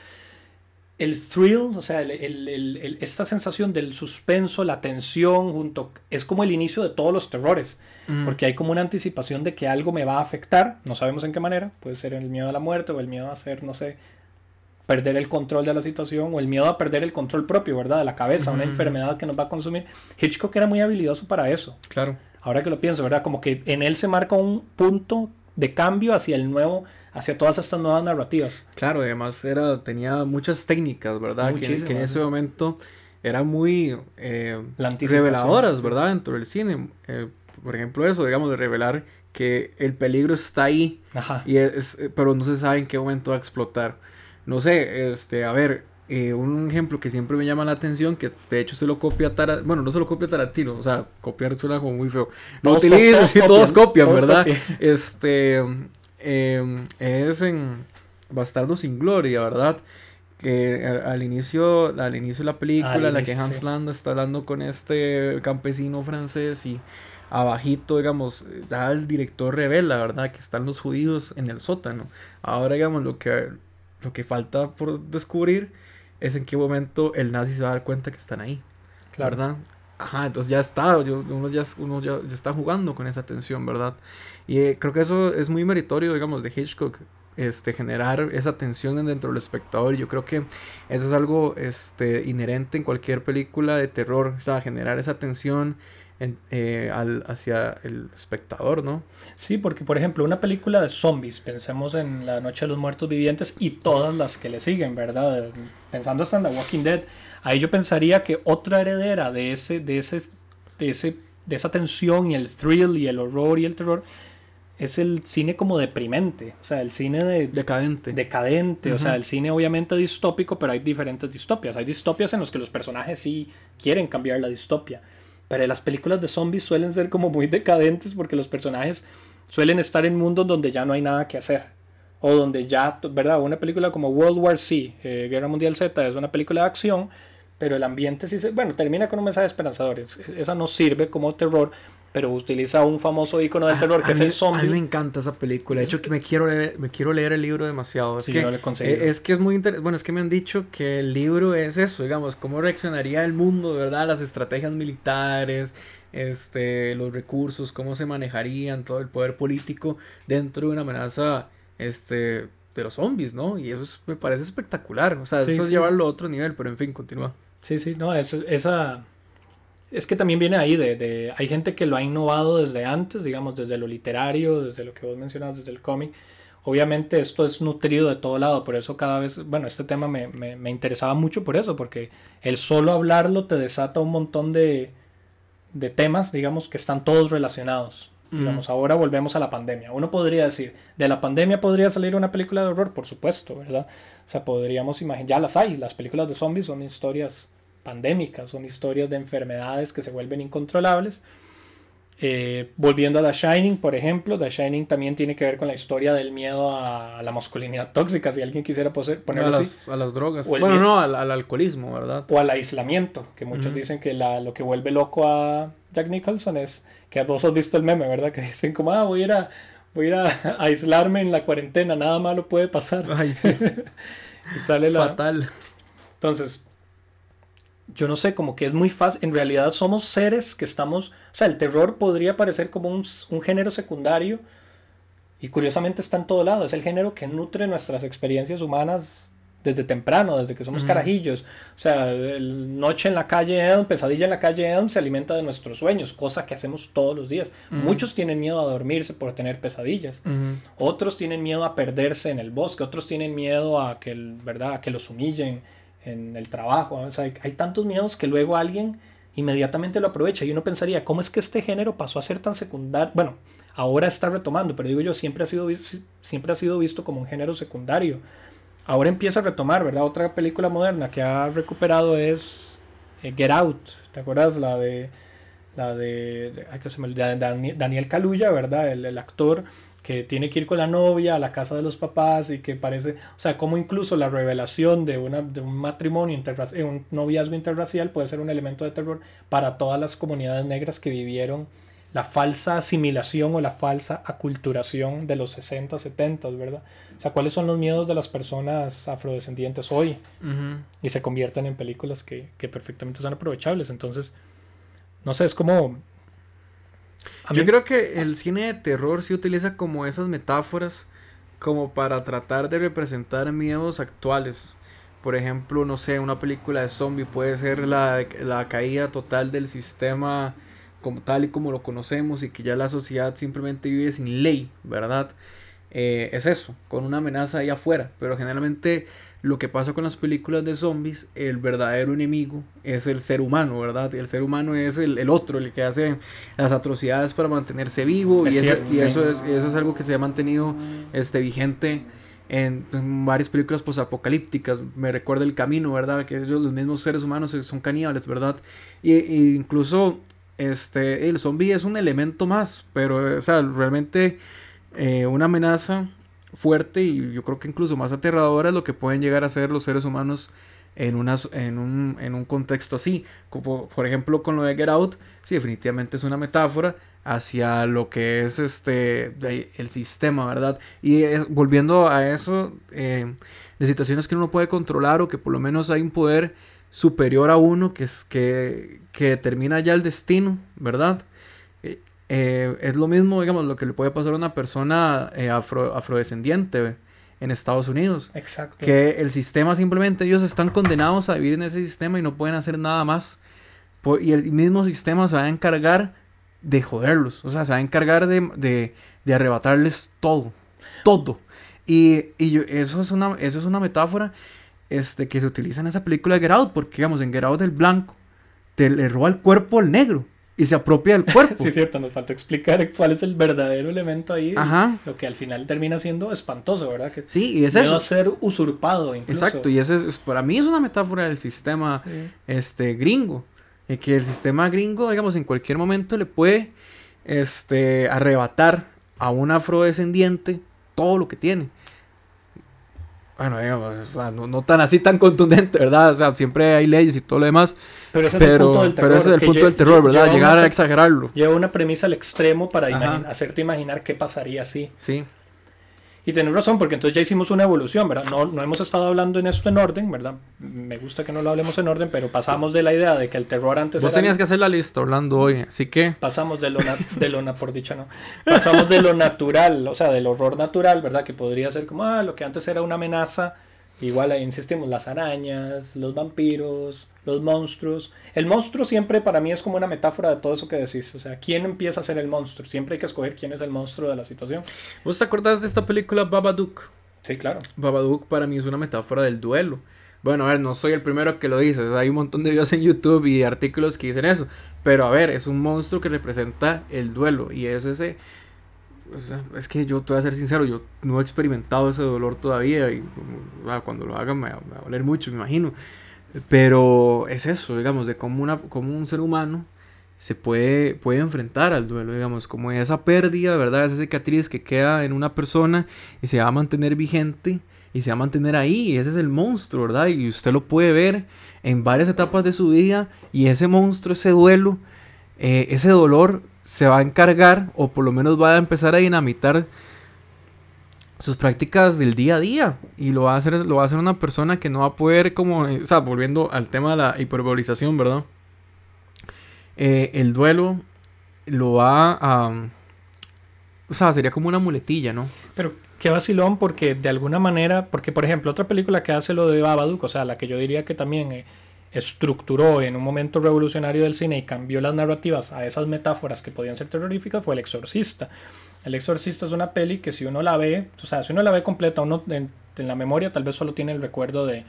El thrill, o sea, esta sensación del suspenso, la tensión, junto, es como el inicio de todos los terrores, mm. porque hay como una anticipación de que algo me va a afectar, no sabemos en qué manera, puede ser el miedo a la muerte o el miedo a ser, no sé, perder el control de la situación o el miedo a perder el control propio, ¿verdad? De la cabeza, una enfermedad que nos va a consumir. Hitchcock era muy habilidoso para eso.
Claro.
Ahora que lo pienso, ¿verdad? Como que en él se marca un punto de cambio hacia el nuevo, hacia todas estas nuevas narrativas.
Claro, además era, tenía muchas técnicas, ¿verdad? Que, en ese momento eran muy eh, reveladoras, ¿verdad? Dentro del cine. Eh, por ejemplo, eso, digamos, de revelar que el peligro está ahí, Ajá. Y es, pero no se sabe en qué momento va a explotar no sé, este, a ver, eh, un ejemplo que siempre me llama la atención, que de hecho se lo copia Tarantino, bueno, no se lo copia Tarantino, o sea, copiar suena como muy feo. No utilices, sí, todos copian, ¿verdad? Este, em, es en Bastardo sin Gloria, ¿verdad? Que al inicio, al inicio de la película, la que Hans Landa está hablando con este campesino francés y abajito, digamos, ya el director revela, ¿verdad? Que están los judíos en el sótano. Ahora, digamos, lo que lo que falta por descubrir es en qué momento el nazi se va a dar cuenta que están ahí. Claro. ¿Verdad? Ajá, entonces ya está, uno, ya, uno ya, está jugando con esa tensión, ¿verdad? Y eh, creo que eso es muy meritorio, digamos, de Hitchcock, este, generar esa tensión dentro del espectador. Yo creo que eso es algo este, inherente en cualquier película de terror, o sea, generar esa tensión eh, al, hacia el espectador, ¿no?
Sí, porque por ejemplo una película de zombies, pensemos en La Noche de los Muertos Vivientes y todas las que le siguen, ¿verdad? Pensando hasta en The Walking Dead, ahí yo pensaría que otra heredera de ese, de ese, de ese, de esa tensión y el thrill y el horror y el terror es el cine como deprimente, o sea, el cine de...
Decadente.
Decadente, o sea, el cine obviamente distópico, pero hay diferentes distopias. Hay distopias en los que los personajes sí quieren cambiar la distopia. Pero las películas de zombies suelen ser como muy decadentes porque los personajes suelen estar en mundos donde ya no hay nada que hacer. o donde ya, ¿verdad? Una película como World War C, eh, Guerra Mundial Z, es una película de acción, pero el ambiente sí se, bueno, termina con un mensaje esperanzador. Esa no sirve como terror, pero utiliza un famoso icono del terror que es el zombie.
A mí me encanta esa película. De hecho, que me quiero leer, me quiero leer el libro demasiado. Es, que, e, es que es muy interesante. Bueno, es que me han dicho que el libro es eso, digamos, cómo reaccionaría el mundo, ¿verdad? Las estrategias militares, este, los recursos, cómo se manejarían, todo el poder político dentro de una amenaza este, de los zombies, ¿no? Y eso me parece espectacular. O sea, eso es llevarlo a otro nivel, pero en fin, continúa.
Sí, sí, no, es, esa... Es que también viene ahí de, de, Hay gente que lo ha innovado desde antes, digamos, desde lo literario, desde lo que vos mencionas, desde el cómic. Obviamente esto es nutrido de todo lado, por eso cada vez, bueno, este tema me, me, me interesaba mucho por eso, porque el solo hablarlo te desata un montón de, de temas, digamos, que están todos relacionados. Digamos, ahora volvemos a la pandemia. Uno podría decir, de la pandemia podría salir una película de horror, por supuesto, ¿verdad? O sea, podríamos imaginar, ya las hay, las películas de zombies son historias pandémicas, son historias de enfermedades que se vuelven incontrolables. Eh, volviendo a The Shining, por ejemplo, The Shining también tiene que ver con la historia del miedo a, la masculinidad tóxica, si alguien quisiera ponerlo
a
así.
Las, a las drogas. bueno, no, al, alcoholismo, ¿verdad?
O al aislamiento, que muchos dicen que la, lo que vuelve loco a Jack Nicholson es que vos has visto el meme, ¿verdad? Que dicen como, ah, voy a ir a, voy a, aislarme en la cuarentena, nada malo puede pasar.
Ay, sí.
y sale la...
Fatal.
Entonces, yo no sé, como que es muy fácil. En realidad somos seres que estamos. O sea, el terror podría parecer como un, un, género secundario. Y curiosamente está en todo lado. Es el género que nutre nuestras experiencias humanas desde temprano, desde que somos carajillos. O sea, el noche en la calle Elm, pesadilla en la calle Elm se alimenta de nuestros sueños, cosa que hacemos todos los días. Muchos tienen miedo a dormirse por tener pesadillas. Otros tienen miedo a perderse en el bosque. Otros tienen miedo a que, ¿verdad? A que los humillen en el trabajo. Hay, tantos miedos que luego alguien inmediatamente lo aprovecha. Y uno pensaría, ¿cómo es que este género pasó a ser tan secundario? Bueno, ahora está retomando, pero digo yo, siempre ha sido, siempre ha sido visto como un género secundario ahora empieza a retomar, ¿verdad? Otra película moderna que ha recuperado es eh, Get Out. ¿Te acuerdas? La de. La de. Daniel Kaluuya, ¿verdad? El, actor que tiene que ir con la novia a la casa de los papás y que parece. O sea, como incluso la revelación de, una, de un matrimonio interracial, eh, un noviazgo interracial puede ser un elemento de terror para todas las comunidades negras que vivieron la falsa asimilación o la falsa aculturación de los 60, 70, ¿verdad? O sea, ¿cuáles son los miedos de las personas afrodescendientes hoy? Y se convierten en películas que, perfectamente son aprovechables. Entonces, no sé, es como...
Yo creo que el cine de terror sí utiliza como esas metáforas como para tratar de representar miedos actuales. Por ejemplo, no sé, una película de zombie puede ser la, la caída total del sistema como tal y como lo conocemos y que ya la sociedad simplemente vive sin ley, ¿verdad? Eh, es eso, con una amenaza ahí afuera. Pero generalmente lo que pasa con las películas de zombies, el verdadero enemigo es el ser humano, ¿verdad? Y el ser humano es el, otro, el que hace las atrocidades para mantenerse vivo. y, eso, es, eso es algo que se ha mantenido este, vigente en, varias películas posapocalípticas. Me recuerda El Camino, ¿verdad? Que ellos, los mismos seres humanos son caníbales, ¿verdad? Y, incluso este, el zombie es un elemento más, pero, o sea, realmente eh, una amenaza fuerte y yo creo que incluso más aterradora es lo que pueden llegar a ser los seres humanos en, unas, en, un, en un contexto así. Como por ejemplo con lo de Get Out, sí, definitivamente es una metáfora hacia lo que es este el sistema, ¿verdad? Y volviendo a eso, eh, de situaciones que uno puede controlar o que por lo menos hay un poder superior a uno que, es, que, que determina ya el destino, ¿verdad? Eh, es lo mismo, digamos, lo que le puede pasar a una persona eh, afro, afrodescendiente en Estados Unidos.
Exacto.
Que el sistema simplemente ellos están condenados a vivir en ese sistema y no pueden hacer nada más. y el mismo sistema se va a encargar de joderlos. O sea, se va a encargar de, de, de arrebatarles todo. Todo. Y, y eso, es una, eso es una metáfora este, que se utiliza en esa película de Get Out, porque digamos, en Get Out el blanco te le roba el cuerpo al negro y se apropia del cuerpo.
sí, es cierto, nos faltó explicar cuál es el verdadero elemento ahí. Ajá. Lo que al final termina siendo espantoso, ¿verdad? Que
sí, y es eso.
ser usurpado incluso.
Exacto, y ese es, para mí es una metáfora del sistema este, gringo. Y que el sistema gringo, digamos, en cualquier momento le puede este, arrebatar a un afrodescendiente todo lo que tiene. Bueno, digamos, o sea, no, no tan así tan contundente, ¿verdad? O sea, siempre hay leyes y todo lo demás.
Pero ese es el
Pero,
punto del terror.
pero ese es el punto del terror, ¿verdad? Llegar a exagerarlo.
Lleva una premisa al extremo para hacerte imaginar qué pasaría así.
Sí.
Y tenés razón, porque entonces ya hicimos una evolución, ¿verdad? No, no hemos estado hablando en esto en orden, ¿verdad? Me gusta que no lo hablemos en orden, pero pasamos de la idea de que el terror antes
Vos
era-
tenías que hacer la lista, Orlando, hoy. Así que,
pasamos de lo, de lo por dicha no, pasamos de lo natural, o sea, del horror natural, ¿verdad? Que podría ser como, ah, lo que antes era una amenaza, igual ahí insistimos, las arañas, los vampiros, los monstruos. El monstruo siempre para mí es como una metáfora de todo eso que decís, o sea, ¿quién empieza a ser el monstruo? Siempre hay que escoger quién es el monstruo de la situación.
¿vos te acordás de esta película Babadook?
Sí, claro.
Babadook para mí es una metáfora del duelo. Bueno, a ver, no soy el primero que lo dice. o sea, hay un montón de videos en YouTube y artículos que dicen eso. Pero a ver, es un monstruo que representa el duelo. Y es ese. o sea, es que yo te voy a ser sincero, yo no he experimentado ese dolor todavía. Y como, ah, cuando lo haga me, me va a doler mucho, me imagino. Pero es eso, digamos, de cómo, una, cómo un ser humano se puede, puede enfrentar al duelo, digamos, como esa pérdida, ¿verdad? Esa cicatriz que queda en una persona y se va a mantener vigente y se va a mantener ahí. Ese es el monstruo, ¿verdad? Y usted lo puede ver en varias etapas de su vida y ese monstruo, ese duelo, eh, ese dolor se va a encargar o por lo menos va a empezar a dinamitar sus prácticas del día a día. Y lo va a hacer lo va a hacer una persona que no va a poder como eh, o sea volviendo al tema de la hiperbolización verdad Eh, el duelo lo va a o sea sería como una muletilla no
Pero qué vacilón porque de alguna manera, porque por ejemplo otra película que hace lo de Babadook, o sea, la que yo diría que también eh, estructuró en un momento revolucionario del cine y cambió las narrativas a esas metáforas que podían ser terroríficas fue El Exorcista. El Exorcista es una peli que si uno la ve, o sea, si uno la ve completa, uno en, en la memoria tal vez solo tiene el recuerdo de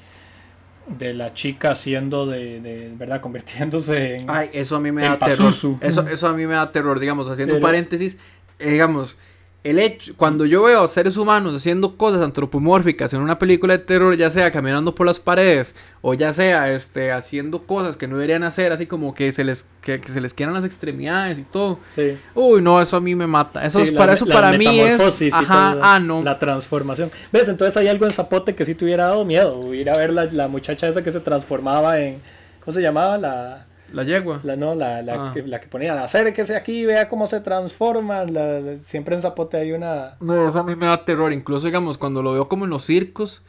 de la chica haciendo de, de verdad convirtiéndose en
Ay, eso a mí me da terror. Eso, eso a mí me da terror, digamos, haciendo un paréntesis, eh, digamos, el hecho, cuando yo veo seres humanos haciendo cosas antropomórficas en una película de terror, ya sea caminando por las paredes, o ya sea este, haciendo cosas que no deberían hacer, así como que se les, que, que se les quieran las extremidades y todo.
sí.
Uy, no, eso a mí me mata. Eso
Sí,
es,
la-
para eso
la
para mí es. Ajá,
todo,
ah, no.
La transformación. ¿Ves? Entonces hay algo en Zapote que sí te hubiera dado miedo. Ir a ver la, la muchacha esa que se transformaba en. ¿Cómo se llamaba? La.
La yegua.
La, no, la, la,
Ah.
que, la que ponía, acérquese aquí, vea cómo se transforma. La- la- siempre en Zapote hay una.
No, eso a mí me da terror. Incluso, digamos, cuando lo veo como en los circos,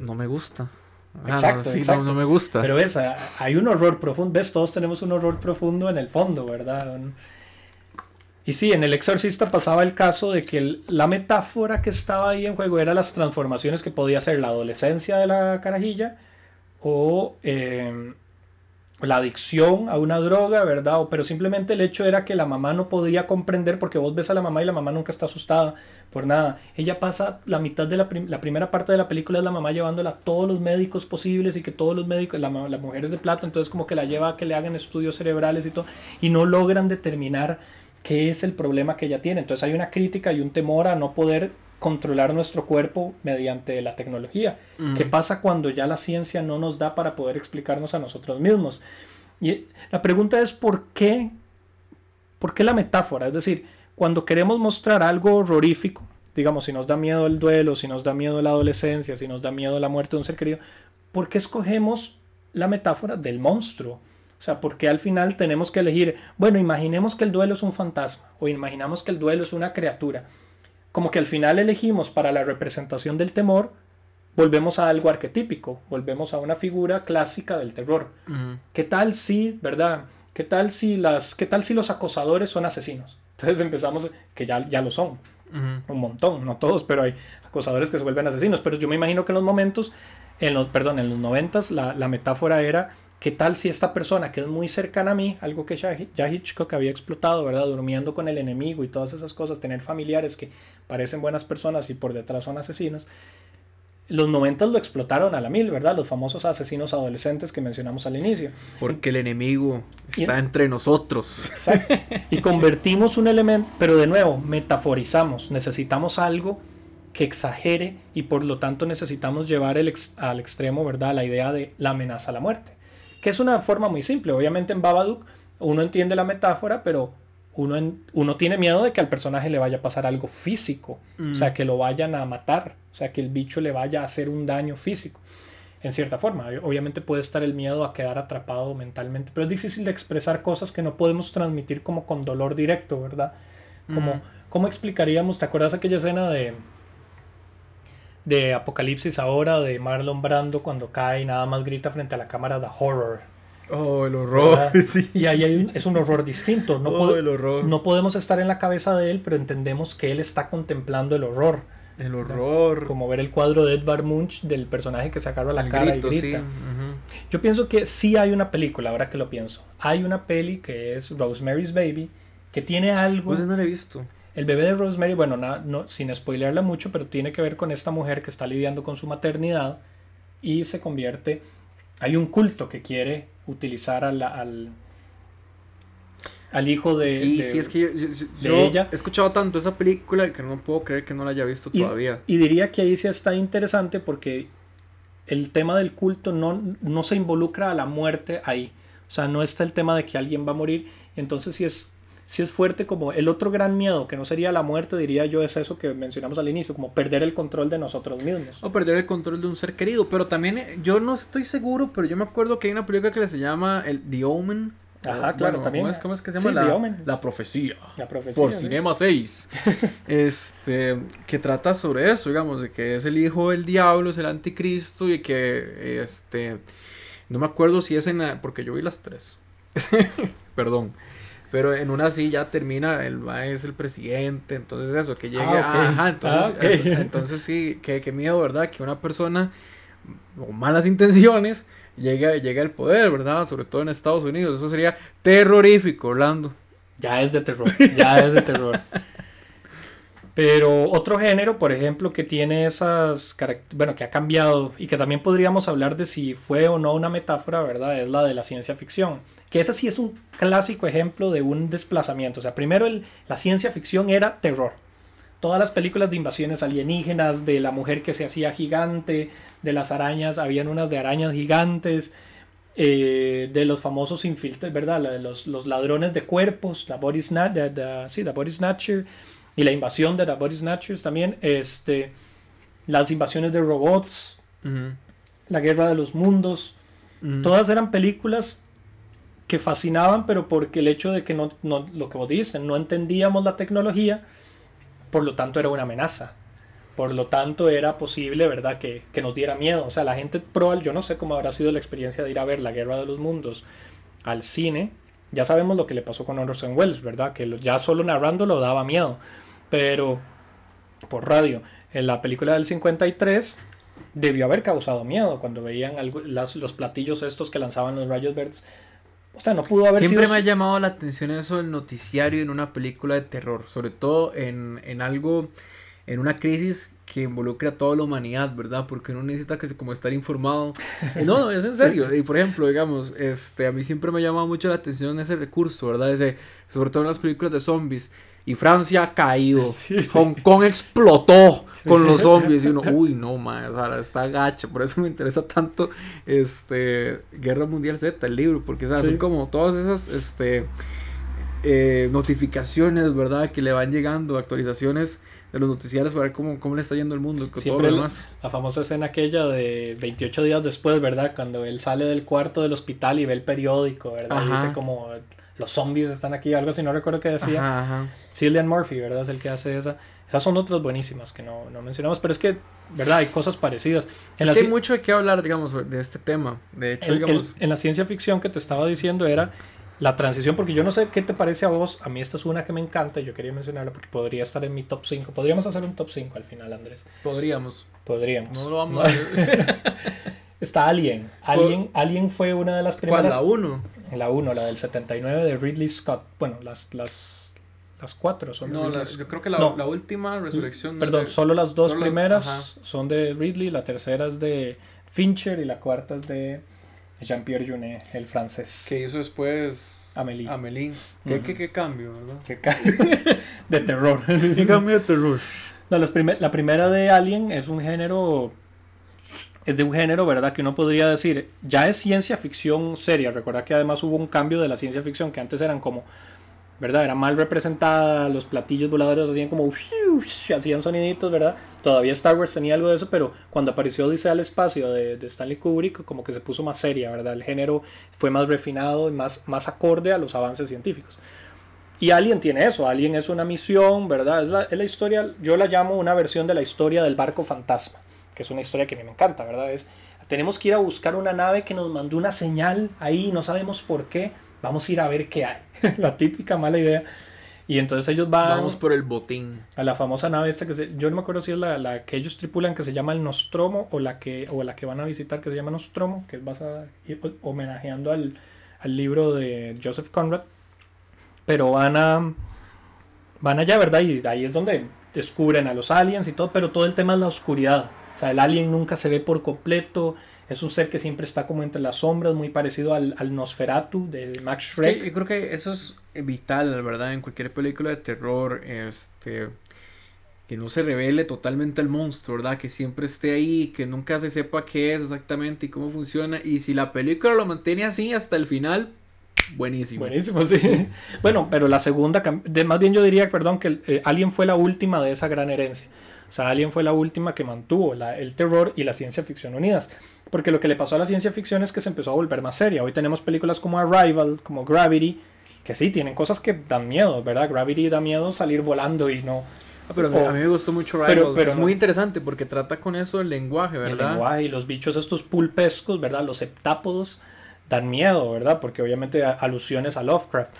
no me gusta. Ah, no,
Exacto,
sí, no-
exacto.
No, me gusta.
Pero ves, hay un horror profundo. ¿Ves? Todos tenemos un horror profundo en el fondo, ¿verdad? Un- Y sí, en El Exorcista pasaba el caso de que el- la metáfora que estaba ahí en juego era las transformaciones que podía ser la adolescencia de la carajilla o eh, la adicción a una droga, ¿verdad? O- pero simplemente el hecho era que la mamá no podía comprender porque vos ves a la mamá y la mamá nunca está asustada por nada. Ella pasa la mitad de la, la primera parte de la película es la mamá llevándola a todos los médicos posibles y que todos los médicos, la, ma- las mujeres de plata, entonces como que la lleva a que le hagan estudios cerebrales y todo y no logran determinar qué es el problema que ella tiene. Entonces hay una crítica y un temor a no poder controlar nuestro cuerpo mediante la tecnología.
Ujú.
¿Qué pasa cuando ya la ciencia no nos da para poder explicarnos a nosotros mismos? Y la pregunta es ¿por qué? ¿Por qué la metáfora? Es decir, cuando queremos mostrar algo horrorífico, digamos, si nos da miedo el duelo, si nos da miedo la adolescencia, si nos da miedo la muerte de un ser querido, ¿por qué escogemos la metáfora del monstruo? O sea, porque al final tenemos que elegir, bueno, imaginemos que el duelo es un fantasma o imaginamos que el duelo es una criatura. Como que al final elegimos para la representación del temor, volvemos a algo arquetípico, volvemos a una figura clásica del terror. ¿Qué tal si, verdad? ¿Qué tal si las qué tal si los acosadores son asesinos? Entonces empezamos que ya, ya lo son, un montón, no todos, pero hay acosadores que se vuelven asesinos, pero yo me imagino que en los momentos en los perdón, en los noventas la, la metáfora era ¿Qué tal si esta persona que es muy cercana a mí, algo que ya, ya Hitchcock había explotado, ¿verdad? Durmiendo con el enemigo y todas esas cosas, tener familiares que parecen buenas personas y por detrás son asesinos. Los noventas lo explotaron a la mil, ¿verdad? Los famosos asesinos adolescentes que mencionamos al inicio.
Porque el enemigo
Y-
está entre nosotros.
Exacto. Y convertimos un elemento, pero de nuevo, metaforizamos. Necesitamos algo que exagere y por lo tanto necesitamos llevar el ex- al extremo, ¿verdad? La idea de la amenaza a la muerte. Que es una forma muy simple. Obviamente en Babadook uno entiende la metáfora, pero uno, en- uno tiene miedo de que al personaje le vaya a pasar algo físico, o sea, que lo vayan a matar, o sea, que el bicho le vaya a hacer un daño físico. En cierta forma, obviamente puede estar el miedo a quedar atrapado mentalmente, pero es difícil de expresar cosas que no podemos transmitir como con dolor directo, ¿verdad? Como,
Mm.
¿Cómo explicaríamos? ¿Te acuerdas aquella escena de, de Apocalipsis ahora de Marlon Brando cuando cae y nada más grita frente a la cámara de horror?
Oh, el horror.
Y ahí hay un- es un horror distinto. No,
oh, el horror.
no podemos estar en la cabeza de él, pero entendemos que él está contemplando el horror.
el horror.
Como ver el cuadro de Edvard Munch del personaje que se agarra la
el
cara
grito,
y
sí.
grita. Yo pienso que sí hay una película, ahora que lo pienso. Hay una peli que es Rosemary's Baby, que tiene algo...
Pues no lo he visto.
El bebé de Rosemary, bueno, na- no, sin spoilearla mucho, pero tiene que ver con esta mujer que está lidiando con su maternidad y se convierte... Hay un culto que quiere utilizar al, al, al hijo de...
sí,
de-
sí, es que yo,
ella.
he escuchado tanto esa película que no puedo creer que no la haya visto
y,
todavía.
y diría que ahí sí está interesante porque el tema del culto no, no se involucra a la muerte ahí. O sea, no está el tema de que alguien va a morir. Entonces sí es, sí es fuerte como el otro gran miedo, que no sería la muerte, diría yo, es eso que mencionamos al inicio, como perder el control de nosotros mismos.
O perder el control de un ser querido. Pero también, eh, yo no estoy seguro, pero yo me acuerdo que hay una película que se llama el The Omen.
Ajá, claro, también.
¿cómo es, cómo es que se
Sí,
llama?
The
la,
Omen.
la profecía.
La profecía.
Por
¿sí?
Cinema 6. este, que trata sobre eso, digamos, de que es el hijo del diablo, es el anticristo y que, este, no me acuerdo si es en la, porque yo vi las tres. Perdón. Pero en una sí ya termina, el es el presidente, entonces eso, que llegue,
Ah,
ajá, entonces,
Ah,
entonces sí, que, que miedo, ¿verdad? Que una persona con malas intenciones llegue, llegue al poder, ¿verdad? Sobre todo en Estados Unidos, eso sería terrorífico, Orlando.
Ya es de terror, ya es de terror. Pero otro género, por ejemplo, que tiene esas características, bueno, que ha cambiado y que también podríamos hablar de si fue o no una metáfora, ¿verdad? Es la de la ciencia ficción. Que ese sí es un clásico ejemplo de un desplazamiento. O sea, primero la ciencia ficción era terror. Todas las películas de invasiones alienígenas, de la mujer que se hacía gigante, de las arañas, habían unas de arañas gigantes, eh, de los famosos infiltrados, ¿verdad? Los, ladrones de cuerpos, la body, snatch, the- the- sí, la body snatcher y la invasión de la body snatchers también, este, las invasiones de robots, la guerra de los mundos, todas eran películas que fascinaban, pero porque el hecho de que no, no lo que vos dices, no entendíamos la tecnología, por lo tanto era una amenaza. Por lo tanto era posible, ¿verdad?, que, que nos diera miedo. O sea, la gente probable, yo no sé cómo habrá sido la experiencia de ir a ver la Guerra de los Mundos al cine. Ya sabemos lo que le pasó con Orson Welles, ¿verdad? Que ya solo narrándolo daba miedo. Pero por radio, en la película del 53 debió haber causado miedo cuando veían algo- las- los platillos estos que lanzaban los rayos verdes. O sea, no pudo haber
Siempre
sido...
me ha llamado la atención eso del noticiario en una película de terror, sobre todo en, en algo, en una crisis que involucre a toda la humanidad, ¿verdad? Porque uno necesita que como estar informado. No, no, es en serio. Y por ejemplo, digamos, este, a mí siempre me ha llamado mucho la atención ese recurso, ¿verdad? Ese, sobre todo en las películas de zombies. Y Francia ha caído.
Sí, sí.
Hong Kong explotó con los zombies. Y uno, uy, no, man, o sea, está gacha. Por eso me interesa tanto este Guerra Mundial Z, el libro. Porque, o sea,
Sí.
son como todas esas este, eh, notificaciones, ¿verdad? Que le van llegando, actualizaciones de los noticiarios para ver cómo, cómo le está yendo el mundo con
Siempre
todo lo demás.
La famosa escena aquella de 28 días después, ¿verdad? Cuando él sale del cuarto del hospital y ve el periódico, ¿verdad? Y dice como los zombies están aquí, algo así, no recuerdo qué decía.
Ajá, ajá.
Cillian Murphy, ¿verdad? Es el que hace esa. Esas son otras buenísimas que no, no mencionamos, pero es que, ¿verdad? Hay cosas parecidas. En
Es
la
que hay mucho de qué hablar, digamos, de este tema. De hecho,
el- el-
digamos,
en la ciencia ficción que te estaba diciendo era la transición, porque yo no sé qué te parece a vos, a mí esta es una que me encanta y yo quería mencionarla porque podría estar en mi top 5. Podríamos hacer un top 5 al final, Andrés.
podríamos.
Podríamos.
No lo vamos a hacer.
Está Alien. Alien, Alien fue una de las
¿Cuál?
primeras.
La 1.
La 1, la del 79 de Ridley Scott. Bueno, las, las, las cuatro son de
No,
Ridley
la- yo creo que la,
No.
la última resurrección.
Perdón,
de-
solo las dos
solo
primeras son de Ridley, la tercera es de Fincher y la cuarta es de Jean-Pierre Jeunet, el francés.
Que hizo después
Amélie.
Amelie. ¿Qué, qué, qué cambio, verdad?
Que ca- de terror.
¿Qué cambio de terror?
No, las la primera de Alien es un género. Es de un género, ¿verdad? Que uno podría decir, ya es ciencia ficción seria. Recuerda que además hubo un cambio de la ciencia ficción, que antes eran como ¿verdad? Era mal representada, los platillos voladores hacían como... hacían soniditos, ¿verdad? Todavía Star Wars tenía algo de eso, pero cuando apareció Odisea al espacio de, Stanley Kubrick, como que se puso más seria, ¿verdad? El género fue más refinado y más, más acorde a los avances científicos. Y Alien tiene eso, Alien es una misión, ¿verdad? Es la, es la historia, yo la llamo una versión de la historia del barco fantasma, que es una historia que a mí me encanta, ¿verdad? Es, tenemos que ir a buscar una nave que nos mandó una señal ahí, no sabemos por qué, vamos a ir a ver qué hay. la típica mala idea. Y entonces ellos van.
Vamos por el botín.
A la famosa nave esta que se, yo no me acuerdo si es la, la, que ellos tripulan que se llama el Nostromo o la que o la que van a visitar que se llama Nostromo, que es basada homenajeando al, al libro de Joseph Conrad. Pero van a van allá, ¿verdad? Y ahí es donde descubren a los aliens y todo, pero todo el tema es la oscuridad. O sea, el alien nunca se ve por completo. Es un ser que siempre está como entre las sombras, muy parecido al, al Nosferatu de Max Schreck.
Es que yo creo que eso es vital, ¿verdad? En cualquier película de terror, este que no se revele totalmente el monstruo, ¿verdad? Que siempre esté ahí, que nunca se sepa qué es exactamente y cómo funciona. Y si la película lo mantiene así hasta el final, buenísimo.
Buenísimo, sí. sí. Bueno, pero la segunda, de, más bien yo diría, perdón, que eh, Alien fue la última de esa gran herencia. O sea, Alien fue la última que mantuvo la, el terror y la ciencia ficción unidas. Porque lo que le pasó a la ciencia ficción es que se empezó a volver más seria. Hoy tenemos películas como Arrival, como Gravity, que sí, tienen cosas que dan miedo, ¿verdad? Gravity da miedo salir volando y no...
Ah, pero o, a mí me gustó mucho Rival. Pero, pero es no, muy interesante porque trata con eso el lenguaje, ¿verdad?
El lenguaje y los bichos estos pulpescos, ¿verdad? Los septápodos dan miedo, ¿verdad? Porque obviamente alusiones a Lovecraft.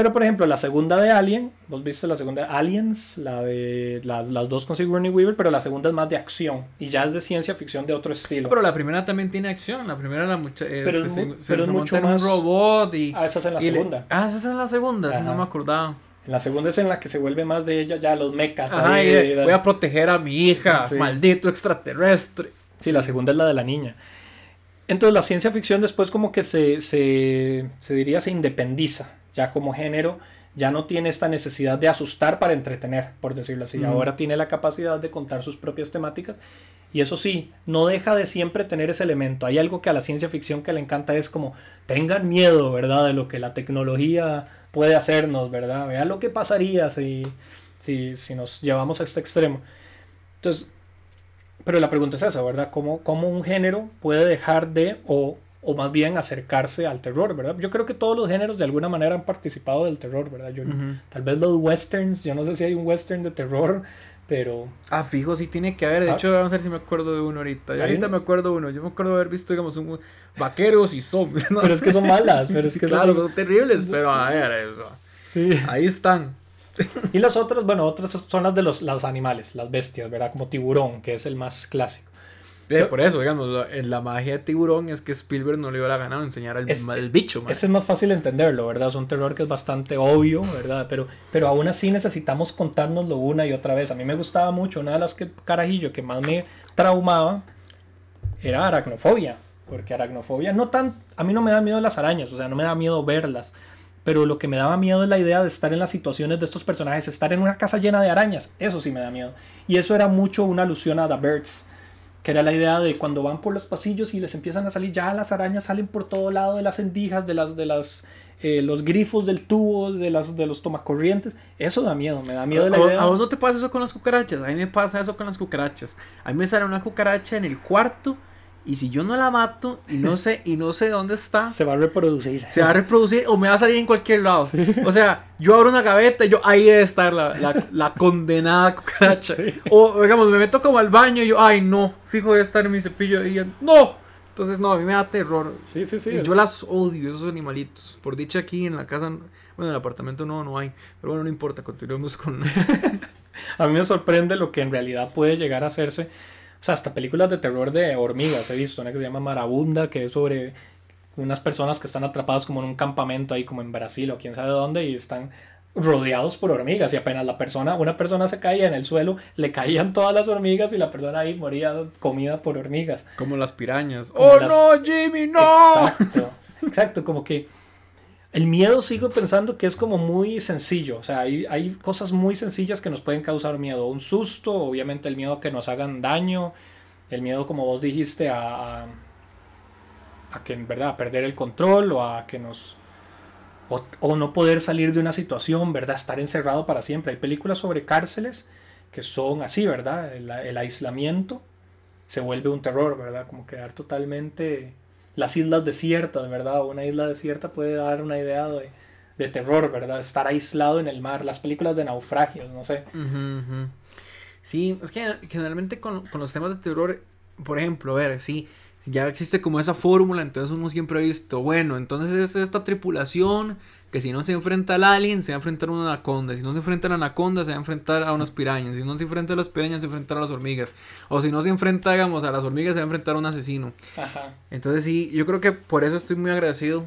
Pero por ejemplo, la segunda de Alien, vos viste la segunda de Aliens, la de la, las dos con Sigourney Weaver, pero la segunda es más de acción y ya es de ciencia ficción de otro estilo.
Pero la primera también tiene acción, la primera la mucha,
pero
este,
es,
se,
pero
se
es
monta
mucho más
un robot y
Ah, esa es en la
le-
segunda.
ah, esa es en la segunda, si no me acordaba.
En la segunda es en la que se vuelve más de ella ya los mechas.
Ajá,
ahí,
y de,
y-
voy a proteger a mi hija,
Sí.
maldito extraterrestre.
Sí, la segunda es la de la niña. Entonces la ciencia ficción después como que se, se, se diría se independiza, ya como género, ya no tiene esta necesidad de asustar para entretener, por decirlo así. Ahora tiene la capacidad de contar sus propias temáticas y eso sí, no deja de siempre tener ese elemento. Hay algo que a la ciencia ficción que le encanta es como tengan miedo, ¿verdad? De lo que la tecnología puede hacernos, ¿verdad? Vean lo que pasaría si, si, si nos llevamos a este extremo. Entonces, pero la pregunta es esa, ¿verdad? ¿Cómo, cómo un género puede dejar de, o, o más bien acercarse al terror, ¿verdad? Yo creo que todos los géneros de alguna manera han participado del terror, ¿verdad? Yo. Tal vez los westerns, yo no sé si hay un western de terror, pero
Ah, fijo, sí tiene que haber. De
Ah.
hecho, vamos a ver si me acuerdo de uno ahorita. Yo ahorita
un-
me acuerdo de uno. Yo me acuerdo de haber visto, digamos, un vaqueros y zombies. ¿no?
Pero es que son malas, pero es que
claro,
son-
son terribles, pero a ver, eso.
sí.
ahí están.
Y las otras, bueno, otras son las de los, los animales, las bestias, ¿verdad? Como tiburón, que es el más clásico.
Eh, por eso, digamos, en la magia de tiburón es que Spielberg no le dio la gana de enseñar al
Es-
el bicho, man.
Ese es más fácil entenderlo, ¿verdad? Es un terror que es bastante obvio, ¿verdad? Pero, pero aún así necesitamos contárnoslo una y otra vez. A mí me gustaba mucho, una de las que, carajillo que más me traumaba era aracnofobia. Porque aracnofobia no tan... A mí no me da miedo las arañas, o sea, no me da miedo verlas. Pero lo que me daba miedo es la idea de estar en las situaciones de estos personajes, estar en una casa llena de arañas. Eso sí me da miedo. Y eso era mucho una alusión a The Birds. Que era la idea de cuando van por los pasillos y les empiezan a salir, ya las arañas salen por todo lado de las endijas, de las, de las, eh, los grifos del tubo, de las, de los tomacorrientes. Eso da miedo, me da miedo la
¿A,
idea.
a vos no te pasa eso con las cucarachas? A mí me pasa eso con las cucarachas. A mí me sale una cucaracha en el cuarto y si yo no la mato y no sé y no sé dónde está,
Se va a reproducir.
se va a reproducir o me va a salir en cualquier lado. O sea, yo abro una gaveta y yo ahí debe estar la, la, la condenada cucaracha.
Sí.
O digamos, me meto como al baño y yo, ay no, fijo debe estar en mi cepillo y yo, no. Entonces no, a mí me da terror.
Sí, sí, sí.
y yo las odio, esos animalitos. Por dicha aquí en la casa, bueno, en el apartamento no, no hay. Pero bueno, no importa, continuemos con...
A mí me sorprende lo que en realidad puede llegar a hacerse. O sea, hasta películas de terror de hormigas he visto, una que se llama Marabunda, que es sobre unas personas que están atrapadas como en un campamento ahí como en Brasil o quién sabe dónde y están rodeados por hormigas y apenas la persona, una persona se caía en el suelo, le caían todas las hormigas y la persona ahí moría comida por hormigas.
Como las pirañas.
Como
¡Oh
las-
no, Jimmy, no!
Exacto, exacto, como que el miedo sigo pensando que es como muy sencillo, o sea, hay, cosas muy sencillas que nos pueden causar miedo, un susto, obviamente el miedo a que nos hagan daño, el miedo como vos dijiste a, a, que en verdad a perder el control o a que nos o, no poder salir de una situación, ¿verdad? Estar encerrado para siempre. Hay películas sobre cárceles que son así, ¿verdad? El, aislamiento se vuelve un terror, ¿verdad? Como quedar totalmente... Las islas desiertas, ¿verdad? Una isla desierta puede dar una idea de, de terror, ¿verdad? Estar aislado en el mar. Las películas de naufragios, no sé.
Sí, es que generalmente con, con los temas de terror, por ejemplo, a ver, sí ya existe como esa fórmula, entonces uno siempre ha visto, bueno, entonces es esta tripulación que si no se enfrenta al alien, se va a enfrentar a una anaconda, si no se enfrenta a la anaconda, se va a enfrentar a unas pirañas, si no se enfrenta a las pirañas, se va a enfrentar a las hormigas, o si no se enfrenta, digamos, a las hormigas, se va a enfrentar a un asesino. Ajá. Entonces sí, yo creo que por eso estoy muy agradecido,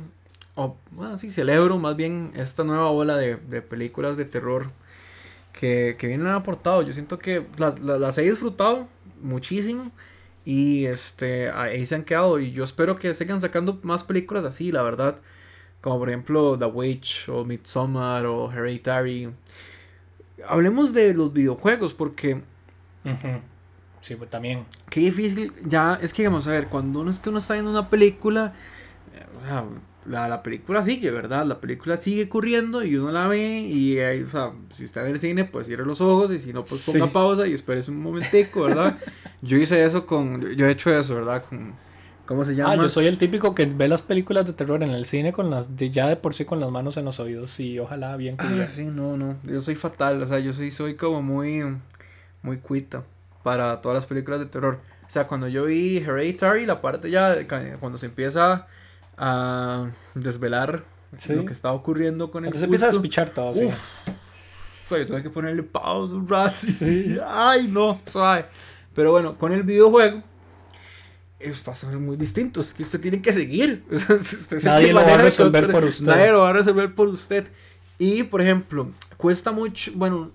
o bueno, sí, celebro más bien esta nueva ola de, de películas de terror que, que bien han aportado. Yo siento que las, las, las he disfrutado muchísimo. Y este, ahí se han quedado. Y yo espero que sigan sacando más películas así, la verdad. Como por ejemplo The Witch o Midsommar o Hereditary. Hablemos de los videojuegos porque...
Sí, pues también.
Qué difícil. Ya, es que vamos a ver, cuando uno es que uno está viendo una película... Eh, la, la, película sigue, ¿verdad? La película sigue corriendo y uno la ve y, o sea, si está en el cine, pues cierre los ojos y si no, pues ponga pausa y espérese un momentico, ¿verdad? yo hice eso con, yo he hecho eso, ¿verdad? Con, ¿Cómo se llama?
Ah, yo soy el típico que ve las películas de terror en el cine con las, de, ya de por sí con las manos en los oídos y ojalá bien
Ah, sí, no, no, yo soy fatal, o sea, yo soy, soy como muy, muy cuita para todas las películas de terror. O sea, cuando yo vi Hereditary, la parte ya, cuando se empieza a desvelar lo que está ocurriendo con el
Se empieza a despichar todo, sí.
O sea, yo tuve que ponerle pausa un rato y ay, no, suave. Pero bueno, con el videojuego es muy distinto, es que usted tiene que seguir.
nadie lo va a resolver por usted.
Nadie lo va a resolver por usted. Y, por ejemplo, cuesta mucho, bueno,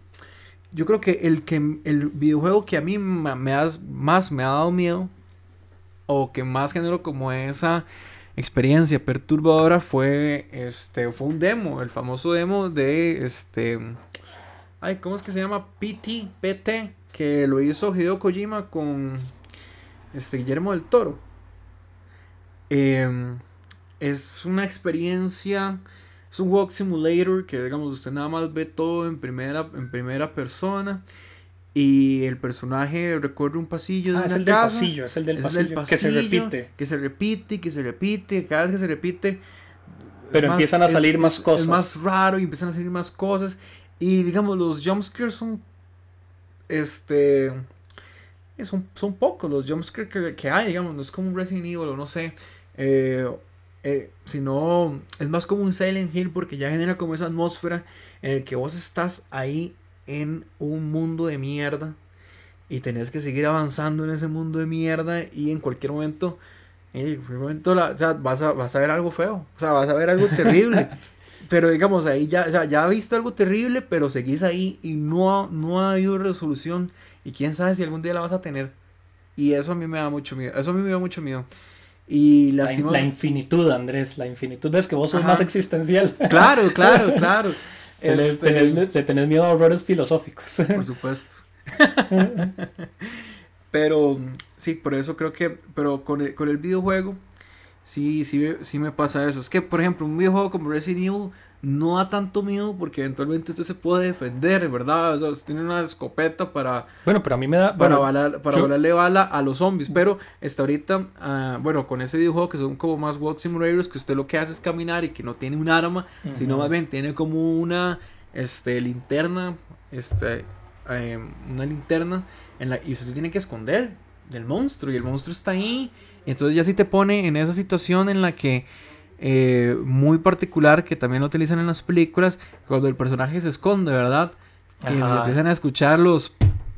yo creo que el, que, el videojuego que a mí me, más me ha dado miedo, o que más genero como esa experiencia perturbadora fue este fue un demo, el famoso demo de este ay, ¿cómo es que se llama? PT, PT, que lo hizo Hideo Kojima con este Guillermo del Toro. Em, es una experiencia, es un walk simulator que digamos usted nada más ve todo en primera en primera persona y el personaje recorre un pasillo de
ah, es el Del pasillo, es el del pasillo, que se repite.
Que se repite, que se repite, cada vez que se repite.
Pero empiezan a salir más cosas.
Es más raro y empiezan a salir más cosas. Y digamos, los jumpscares son. Este. Son, son pocos los jumpscares que, que hay, digamos. No es como un Resident Evil o no sé. Eh, eh, sino es más como un Silent Hill porque ya genera como esa atmósfera en el que vos estás ahí en un mundo de mierda y tenés que seguir avanzando en ese mundo de mierda y en cualquier momento, en cualquier momento la, o sea, vas, a, vas a ver algo feo, o sea, vas a ver algo terrible. pero digamos, ahí ya, o sea, ya has visto algo terrible, pero seguís ahí y no no ha habido resolución y quién sabe si algún día la vas a tener. Y eso a mí me da mucho miedo, eso a mí me da mucho miedo. Y
la, la infinitud, Andrés, la infinitud. Ves que vos sos más existencial.
Claro, claro, claro.
Este... Tenés, miedo a horrores filosóficos.
Por supuesto. pero sí, por eso creo que, pero con el, con el videojuego, sí, sí, sí me pasa eso. Es que, por ejemplo, un videojuego como Resident Evil no da tanto miedo porque eventualmente usted se puede defender, ¿verdad? O sea, usted tiene una escopeta para...
Bueno, pero a mí me da...
Para, para volarle bala a los zombies, pero está ahorita, ah, bueno, con ese videojuego que son como más walk simulators, que usted lo que hace es caminar y que no tiene un arma, sino más bien tiene como una este, linterna, este, em, una linterna en la, y usted se tiene que esconder del monstruo y el monstruo está ahí. entonces ya sí te pone en esa situación en la que eh, muy particular que también lo utilizan en las películas, cuando el personaje se esconde, ¿verdad? Y empiezan a escuchar los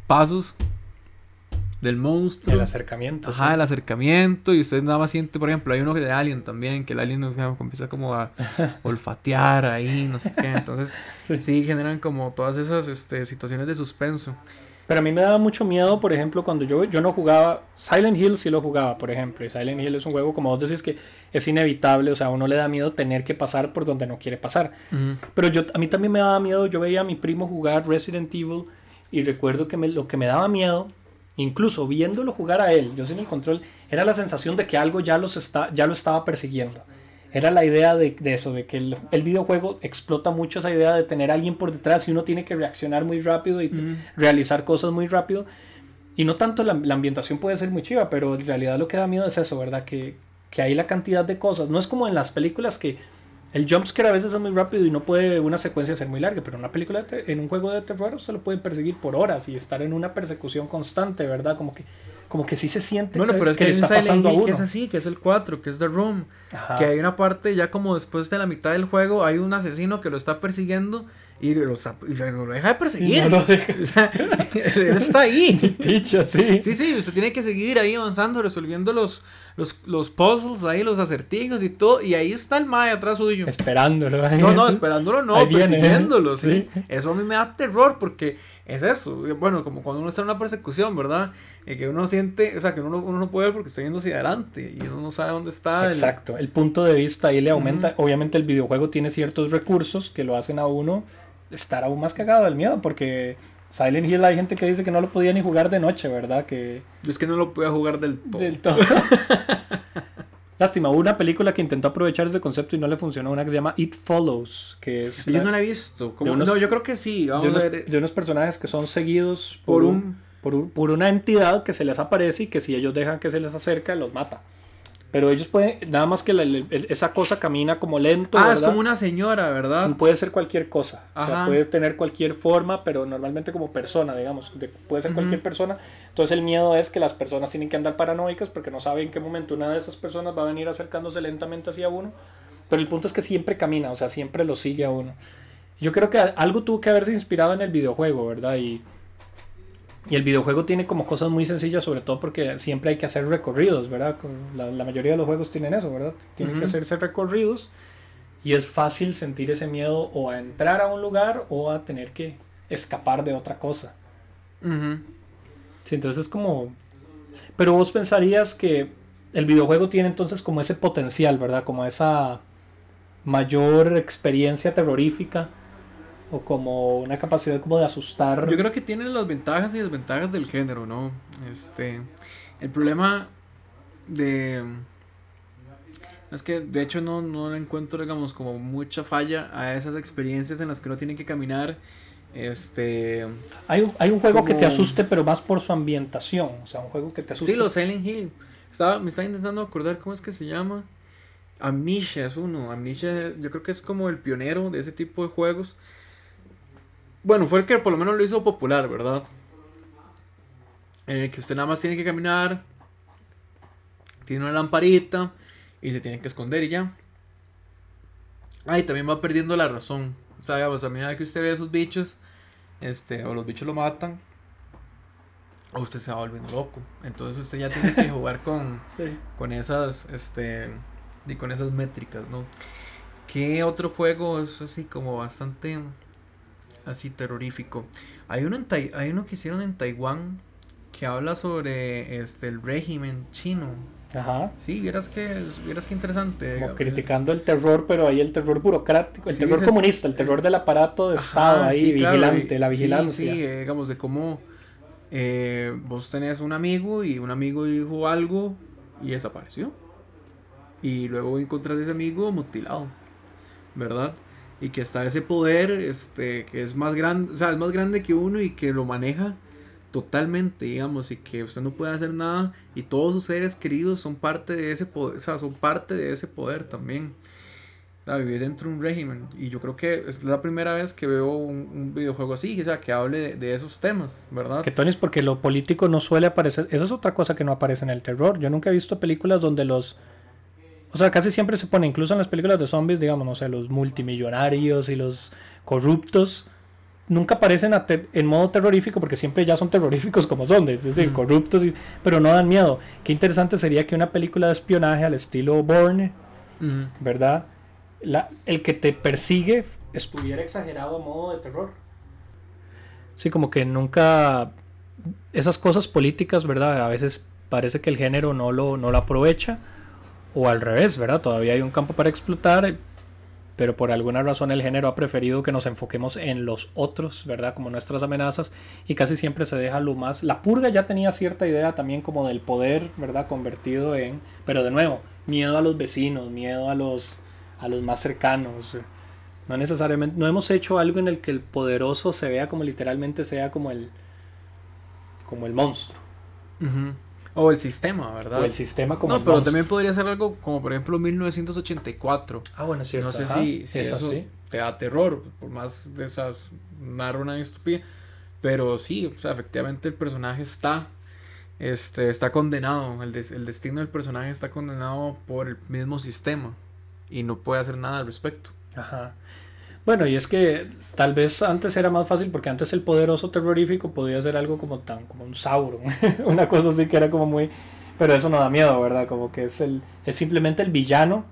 pasos del monstruo.
El acercamiento.
Ajá, el acercamiento. Y usted nada más siente, por ejemplo, hay uno de Alien también, que el Alien empieza como a olfatear ahí, no sé qué. Entonces, sí. generan como todas esas este, situaciones de suspenso.
Pero a mí me daba mucho miedo, por ejemplo, cuando yo, yo no jugaba. Silent Hill sí lo jugaba, por ejemplo. Y Silent Hill es un juego, como vos decís, que es inevitable. O sea, a uno le da miedo tener que pasar por donde no quiere pasar. Pero yo, a mí también me daba miedo. Yo veía a mi primo jugar Resident Evil. Y recuerdo que me, lo que me daba miedo, incluso viéndolo jugar a él, yo sin el control, era la sensación de que algo ya, los está, ya lo estaba persiguiendo. Era la idea de, eso, de que el, videojuego explota mucho esa idea de tener a alguien por detrás y uno tiene que reaccionar muy rápido y realizar cosas muy rápido. Y no tanto la, ambientación puede ser muy chiva, pero en realidad lo que da miedo es eso, ¿verdad? Que, que hay la cantidad de cosas. No es como en las películas que el jumpscare a veces es muy rápido y no puede una secuencia ser muy larga, pero en una película, en un juego de terror se lo pueden perseguir por horas y estar en una persecución constante, ¿verdad? Como que como que sí se siente
bueno, pero es que, está pasando a uno. que es así, que es el 4, que es The Room, que hay una parte ya como después de la mitad del juego hay un asesino que lo está persiguiendo y, lo, y se lo deja de perseguir. No o sea, él está ahí. sí. Sí, sí, usted tiene que seguir ahí avanzando, resolviendo los, los, los puzzles ahí, los acertijos y todo. Y ahí está el Mae atrás suyo.
Esperándolo.
No, no, esperándolo no, persiguiéndolo, ¿sí? Eso a mí me da terror porque es eso. Bueno, como cuando uno está en una persecución, ¿verdad? Y que uno siente, o sea, que uno, uno no puede ver porque está yendo hacia adelante y uno no sabe dónde está.
Exacto, el, punto de vista ahí le aumenta. Obviamente el videojuego tiene ciertos recursos que lo hacen a uno estar aún más cagado del miedo porque Silent Hill hay gente que dice que no lo podía ni jugar de noche, ¿verdad? Que...
Yo es que no lo podía jugar del todo. Del todo.
Lástima, hubo una película que intentó aprovechar ese concepto y no le funcionó, una que se llama It Follows, que es...
Yo no la he visto. no, yo creo que sí.
de, unos, personajes que son seguidos por, un, por, por una entidad que se les aparece y que si ellos dejan que se les acerca, los mata. Pero ellos pueden, nada más que esa cosa camina como lento.
Ah, es como una señora, ¿verdad?
Puede ser cualquier cosa. O sea, puede tener cualquier forma, pero normalmente como persona, digamos. puede ser cualquier persona. Entonces el miedo es que las personas tienen que andar paranoicas porque no saben en qué momento una de esas personas va a venir acercándose lentamente hacia uno. Pero el punto es que siempre camina, o sea, siempre lo sigue a uno. Yo creo que algo tuvo que haberse inspirado en el videojuego, ¿verdad? Y y el videojuego tiene como cosas muy sencillas, sobre todo porque siempre hay que hacer recorridos, ¿verdad? La, la mayoría de los juegos tienen eso, ¿verdad? Tienen que hacerse recorridos y es fácil sentir ese miedo o a entrar a un lugar o a tener que escapar de otra cosa. Sí, entonces es como... Pero vos pensarías que el videojuego tiene entonces como ese potencial, ¿verdad? Como esa mayor experiencia terrorífica o como una capacidad como de asustar.
Yo creo que tiene las ventajas y desventajas del género, ¿no? Este, el problema de es que de hecho no, no encuentro, digamos, como mucha falla a esas experiencias en las que uno tiene que caminar. Este.
Hay un, hay un juego que te asuste, pero más por su ambientación. O sea, un juego que te asuste.
Sí, los Silent Hill. Estaba, me estaba intentando acordar cómo es que se llama. Amnesia es uno. Amnesia, yo creo que es como el pionero de ese tipo de juegos. Bueno, fue el que por lo menos lo hizo popular, ¿verdad? En el que usted nada más tiene que caminar, tiene una lamparita y se tiene que esconder y ya. Ay, también va perdiendo la razón. O sea, digamos, a medida que usted ve a esos bichos, este, o los bichos lo matan, o usted se va volviendo loco. Entonces usted ya tiene que jugar con, con esas, este, y con esas métricas, ¿no? ¿Qué otro juego es así como bastante así terrorífico. Hay uno, en hay uno que hicieron en Taiwán que habla sobre este el régimen chino. Ajá. Sí, vieras que, vieras que interesante.
criticando el terror, pero ahí el terror burocrático, el terror comunista, el terror del aparato de Estado ahí, vigilante, la vigilancia.
Sí, sí eh, digamos, de cómo eh, vos tenés un amigo y un amigo dijo algo y desapareció. Y luego encontrás ese amigo mutilado, ¿verdad? Y que está ese poder este que es más grande, o sea, es más grande que uno y que lo maneja totalmente, digamos, y que usted no puede hacer nada y todos sus seres queridos son parte de ese poder, o sea, son parte de ese poder también. O vivir dentro de un régimen. Y yo creo que es la primera vez que veo un, videojuego así, o sea, que hable de, esos temas, ¿verdad?
Que Tony es porque lo político no suele aparecer. Eso es otra cosa que no aparece en el terror. Yo nunca he visto películas donde los o sea, casi siempre se pone, incluso en las películas de zombies, digamos, no sé, los multimillonarios y los corruptos, nunca aparecen en modo terrorífico porque siempre ya son terroríficos como son, es decir, corruptos, pero no dan miedo. Qué interesante sería que una película de espionaje al estilo Bourne, ¿verdad? La, el que te persigue estuviera exagerado a modo de terror. Sí, como que nunca esas cosas políticas, ¿verdad? A veces parece que el género no lo, no lo aprovecha o al revés, ¿verdad? Todavía hay un campo para explotar, pero por alguna razón el género ha preferido que nos enfoquemos en los otros, ¿verdad? Como nuestras amenazas y casi siempre se deja lo más... La purga ya tenía cierta idea también como del poder, ¿verdad? Convertido en... Pero de nuevo, miedo a los vecinos, miedo a los, a los más cercanos. No necesariamente, no hemos hecho algo en el que el poderoso se vea como literalmente sea como el, como el monstruo.
O el sistema, ¿verdad?
O el sistema como
No, pero también podría ser algo como por ejemplo 1984.
Ah, bueno, cierto.
No sé si, si es eso te da terror, por más de esas narra y estúpida. Pero sí, o sea, efectivamente el personaje está este, está condenado, el, el destino del personaje está condenado por el mismo sistema y no puede hacer nada al respecto.
Ajá. Bueno, y es que tal vez antes era más fácil porque antes el poderoso terrorífico podía ser algo como tan como un Sauron, una cosa así que era como muy pero eso no da miedo, ¿verdad? Como que es el es simplemente el villano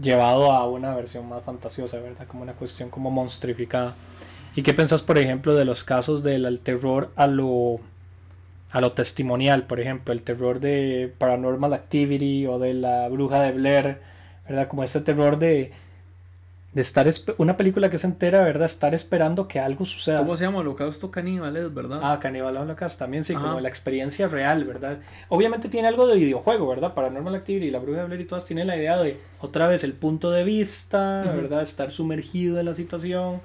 llevado a una versión más fantasiosa, ¿verdad? Como una cuestión como monstrificada. ¿Y qué pensás, por ejemplo, de los casos del terror a lo a lo testimonial, por ejemplo, el terror de Paranormal Activity o de la bruja de Blair, ¿verdad? Como este terror de de estar una película que se entera, ¿verdad? Estar esperando que algo suceda.
¿Cómo se llama? Holocausto Caníbales, ¿verdad?
Ah, Caníbal Holocausto también, sí, como la experiencia real, ¿verdad? Obviamente tiene algo de videojuego, ¿verdad? Paranormal Activity y La Bruja de Blair y todas tienen la idea de, otra vez, el punto de vista, ¿verdad? Estar sumergido en la situación.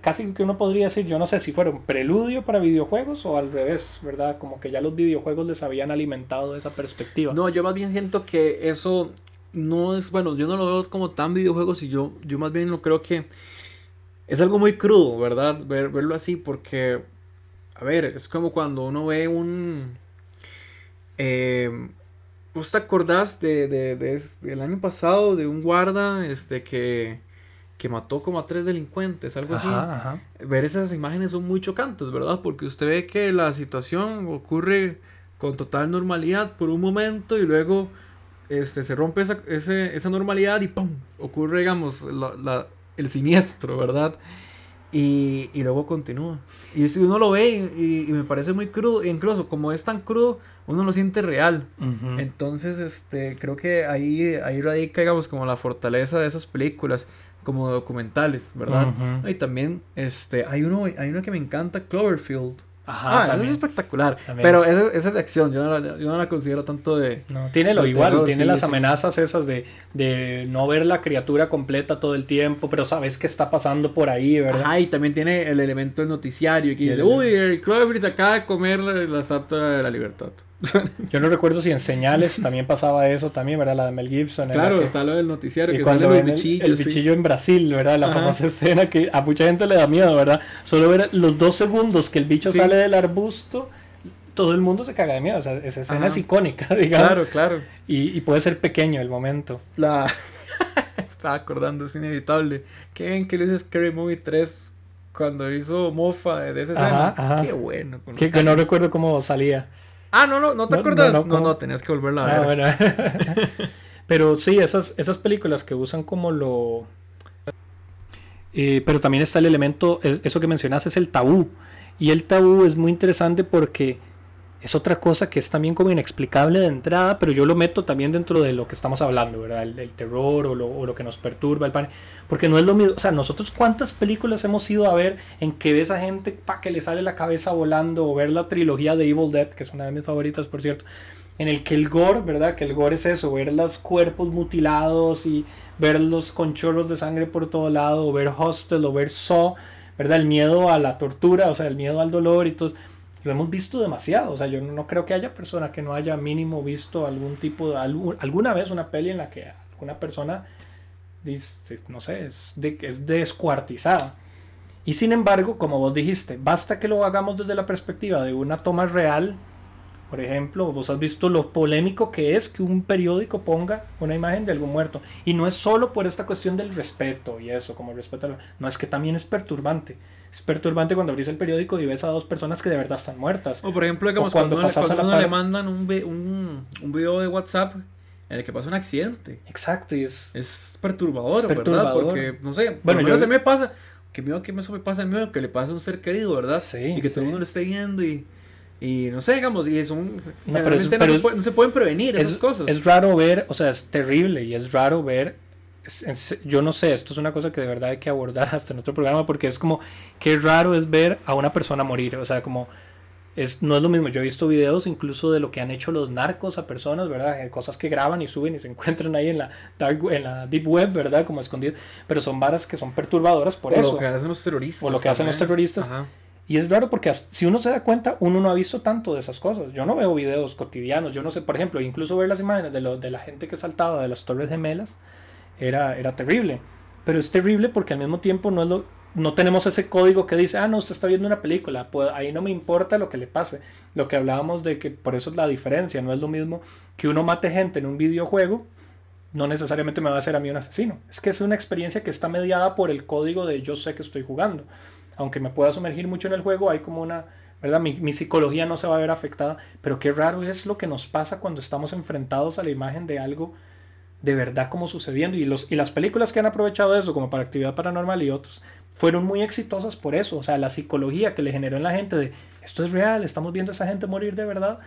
Casi que uno podría decir, yo no sé si fuera un preludio para videojuegos o al revés, ¿verdad? Como que ya los videojuegos les habían alimentado esa perspectiva.
No, yo más bien siento que eso no es, bueno, yo no lo veo como tan videojuegos y yo, yo más bien lo creo que es algo muy crudo, ¿verdad? Ver, verlo así porque, a ver, es como cuando uno ve un... Eh, ¿Vos te acordás de, de, del año pasado de un guarda este, que, que mató como a tres delincuentes, algo así? Ver esas imágenes son muy chocantes, ¿verdad? Porque usted ve que la situación ocurre con total normalidad por un momento y luego este, se rompe esa, esa normalidad y ¡pum! ocurre, digamos, la, el siniestro, ¿verdad? Y, y, luego continúa. Y si uno lo ve y, me parece muy crudo, incluso como es tan crudo, uno lo siente real. Entonces, este, creo que ahí, ahí radica, digamos, como la fortaleza de esas películas, como documentales, ¿verdad? Y también, este, hay uno, hay uno que me encanta, Cloverfield. Ajá, ah, eso es espectacular. Pero esa, es de acción, yo no, la, yo no la considero tanto de.
No, tiene lo igual, tiene las amenazas esas de, de no ver la criatura completa todo el tiempo, pero sabes que está pasando por ahí, ¿verdad?
Ajá, y también tiene el elemento del noticiario que dice: Uy, el Cloverfield acaba de comer la estatua de la libertad.
Yo no recuerdo si en señales también pasaba eso también, ¿verdad? La de Mel Gibson.
Claro, está lo del noticiario. Y que cuando el
bichillo, el, bichillo en Brasil, ¿verdad? La famosa escena que a mucha gente le da miedo, ¿verdad? Solo ver los dos segundos que el bicho sale del arbusto, todo el mundo se caga de miedo. O sea, esa escena es icónica, digamos.
Claro, claro.
Y, y puede ser pequeño el momento.
La... Estaba acordando, es inevitable. ¿Qué ven que le hizo Scary Movie 3 cuando hizo mofa de esa escena? Qué bueno.
que, que no recuerdo cómo salía.
Ah, no, no, no te acuerdas. No, no, tenías que volverla a ah, ver.
bueno. pero sí, esas, esas películas que usan como lo. Eh, pero también está el elemento, eso que mencionas es el tabú. Y el tabú es muy interesante porque es otra cosa que es también como inexplicable de entrada, pero yo lo meto también dentro de lo que estamos hablando, ¿verdad? El, terror o lo, o lo, que nos perturba, el pan. Porque no es lo mismo, o sea, nosotros cuántas películas hemos ido a ver en que ves a gente pa, que le sale la cabeza volando, o ver la trilogía de Evil Dead, que es una de mis favoritas, por cierto, en el que el gore, ¿verdad? Que el gore es eso, ver los cuerpos mutilados y verlos con chorros de sangre por todo lado, o ver Hostel, o ver Saw, ¿verdad? El miedo a la tortura, o sea, el miedo al dolor y todo lo hemos visto demasiado. O sea, yo no creo que haya persona que no haya mínimo visto algún tipo de. alguna vez una peli en la que alguna persona dice, no sé, es, de, es descuartizada. Y sin embargo, como vos dijiste, basta que lo hagamos desde la perspectiva de una toma real. Por ejemplo, vos has visto lo polémico que es que un periódico ponga una imagen de algún muerto. Y no es solo por esta cuestión del respeto y eso, como respeto. No, es que también es perturbante es perturbante cuando abrís el periódico y ves a dos personas que de verdad están muertas.
O por ejemplo, digamos, cuando, cuando, le mandan un, un, un, video de WhatsApp en el que pasa un accidente.
Exacto, y es...
Es perturbador, ¿verdad? Porque, no sé, bueno, yo se me pasa, que miedo que eso me pasa a mí, que le pasa a un ser querido, ¿verdad? Sí, y que todo el mundo lo esté viendo y... Y no sé, digamos, y es un... No, pero no, se pueden prevenir esas cosas.
Es raro ver, o sea, es terrible y es raro ver yo no sé, esto es una cosa que de verdad hay que abordar hasta en otro programa porque es como que raro es ver a una persona morir, o sea, como es, no es lo mismo. Yo he visto videos incluso de lo que han hecho los narcos a personas, ¿verdad? Cosas que graban y suben y se encuentran ahí en la, dark, en la deep web, ¿verdad? Como escondidas. Pero son varas que son perturbadoras por eso.
O lo que hacen los terroristas.
O lo que hacen los terroristas. Y es raro porque si uno se da cuenta, uno no ha visto tanto de esas cosas. Yo no veo videos cotidianos. Yo no sé, por ejemplo, incluso ver las imágenes de, lo, de la gente que saltaba de las Torres Gemelas era, era terrible. Pero es terrible porque al mismo tiempo no es lo no tenemos ese código que dice, ah, no, usted está viendo una película, pues ahí no me importa lo que le pase. Lo que hablábamos de que por eso es la diferencia, no es lo mismo que uno mate gente en un videojuego, no necesariamente me va a hacer a mí un asesino. Es que es una experiencia que está mediada por el código de yo sé que estoy jugando. Aunque me pueda sumergir mucho en el juego, hay como una, ¿verdad? Mi, psicología no se va a ver afectada, pero qué raro es lo que nos pasa cuando estamos enfrentados a la imagen de algo de verdad como sucediendo y, los, y las películas que han aprovechado eso como para actividad paranormal y otros fueron muy exitosas por eso. O sea, la psicología que le generó en la gente de esto es real, estamos viendo a esa gente morir de verdad,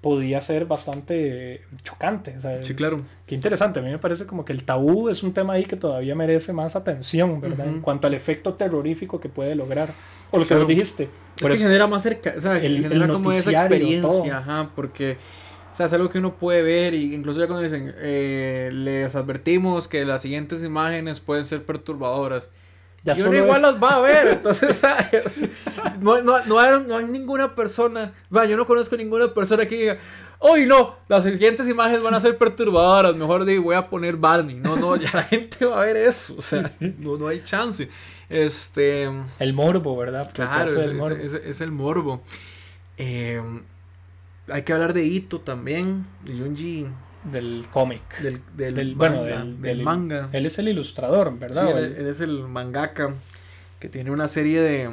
podía ser bastante chocante. O sea,
sí, claro.
Qué interesante. A mí me parece como que el tabú es un tema ahí que todavía merece más atención, ¿verdad? En cuanto al efecto terrorífico que puede lograr. O lo que vos dijiste.
Es que genera más cerca, o sea, el, genera como esa experiencia, ajá, porque... O sea, es algo que uno puede ver y incluso ya cuando dicen, eh, les advertimos que las siguientes imágenes pueden ser perturbadoras y uno igual las va a ver, entonces, No, no, no, hay, no, hay, ninguna persona, va, yo no conozco ninguna persona que diga, hoy no, las siguientes imágenes van a ser perturbadoras, mejor digo, voy a poner Barney. No, no, ya la gente va a ver eso, o sea, No, no hay chance. Este...
El morbo, ¿verdad?
Claro, es, el morbo. Es, el morbo. Eh, hay que hablar de Ito también, de Junji
del cómic.
Del, del, bueno, del, manga.
Él es el ilustrador, ¿verdad?
Sí, él, es el mangaka que tiene una serie de,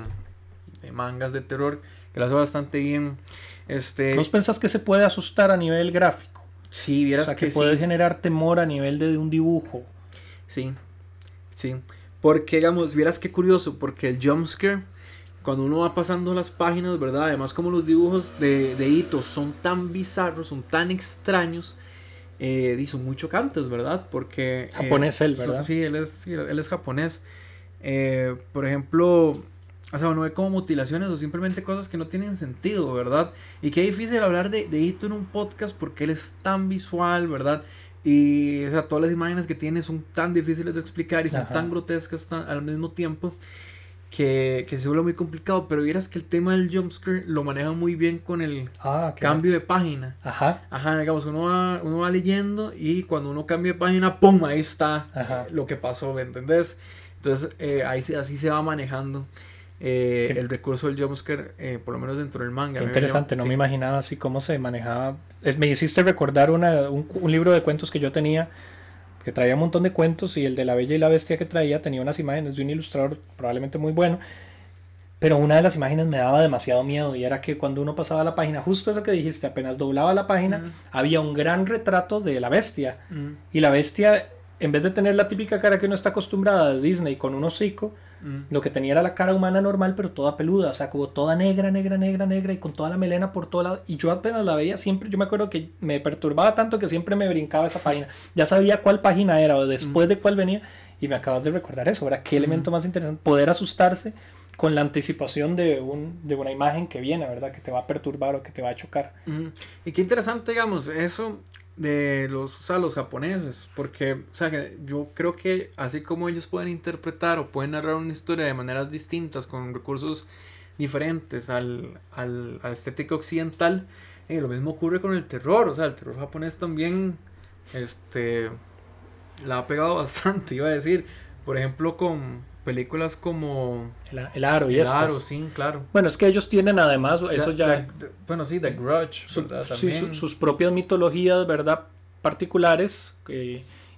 de mangas de terror que lo hace bastante bien. Este,
¿Vos pensás que se puede asustar a nivel gráfico?
Sí, vieras
o sea, que, puede generar temor a nivel de, un dibujo.
Sí, sí. Porque, digamos, vieras qué curioso, porque el jumpscare, cuando uno va pasando las páginas, ¿verdad? Además, como los dibujos de, de Ito son tan bizarros, son tan extraños, eh, son muy chocantes, ¿verdad? Porque...
Eh, japonés él, ¿verdad?
Sí, él es, él es japonés. Eh, por ejemplo, o sea, uno ve como mutilaciones o simplemente cosas que no tienen sentido, ¿verdad? Y qué difícil hablar de, de Ito en un podcast porque él es tan visual, ¿verdad? Y o sea, todas las imágenes que tiene son tan difíciles de explicar y son tan grotescas al mismo tiempo que, que, se vuelve muy complicado, pero vieras que el tema del jumpscare lo maneja muy bien con el ah, cambio de página.
Ajá.
Ajá, digamos, uno va, uno va leyendo y cuando uno cambia de página, ¡pum! Ahí está lo que pasó, ¿me entendés? Entonces, eh, ahí así se va manejando. Eh, el recurso del jumpscare, eh, por lo menos dentro del manga.
Qué interesante, no me imaginaba así cómo se manejaba. Es, me hiciste recordar una, un, un libro de cuentos que yo tenía que traía un montón de cuentos y el de la Bella y la Bestia que traía tenía unas imágenes de un ilustrador probablemente muy bueno. Pero una de las imágenes me daba demasiado miedo y era que cuando uno pasaba la página, justo eso que dijiste, apenas doblaba la página, había un gran retrato de la bestia. Y la bestia, en vez de tener la típica cara que uno está acostumbrada de Disney con un hocico, Mm. Lo que tenía era la cara humana normal, pero toda peluda, o sea, como toda negra, negra, negra, negra y con toda la melena por todo lado. Y yo apenas la veía, siempre, yo me acuerdo que me perturbaba tanto que siempre me brincaba esa página. Ya sabía cuál página era o después mm. de cuál venía. Y me acabas de recordar eso, ¿verdad? Qué elemento mm. más interesante, poder asustarse con la anticipación de, un, de una imagen que viene, ¿verdad? Que te va a perturbar o que te va a chocar.
Y qué interesante, digamos, eso de los, o sea, los japoneses, porque, o sea, yo creo que así como ellos pueden interpretar o pueden narrar una historia de maneras distintas, con recursos diferentes al, al, a estética occidental, eh, lo mismo ocurre con el terror, o sea, el terror japonés también, este, la ha pegado bastante, iba a decir, por ejemplo, con películas como
El, Aro y
El Aro, sí, claro.
Bueno, es que ellos tienen además, eso ya...
bueno, sí, The Grudge.
sus propias mitologías, ¿verdad? Particulares,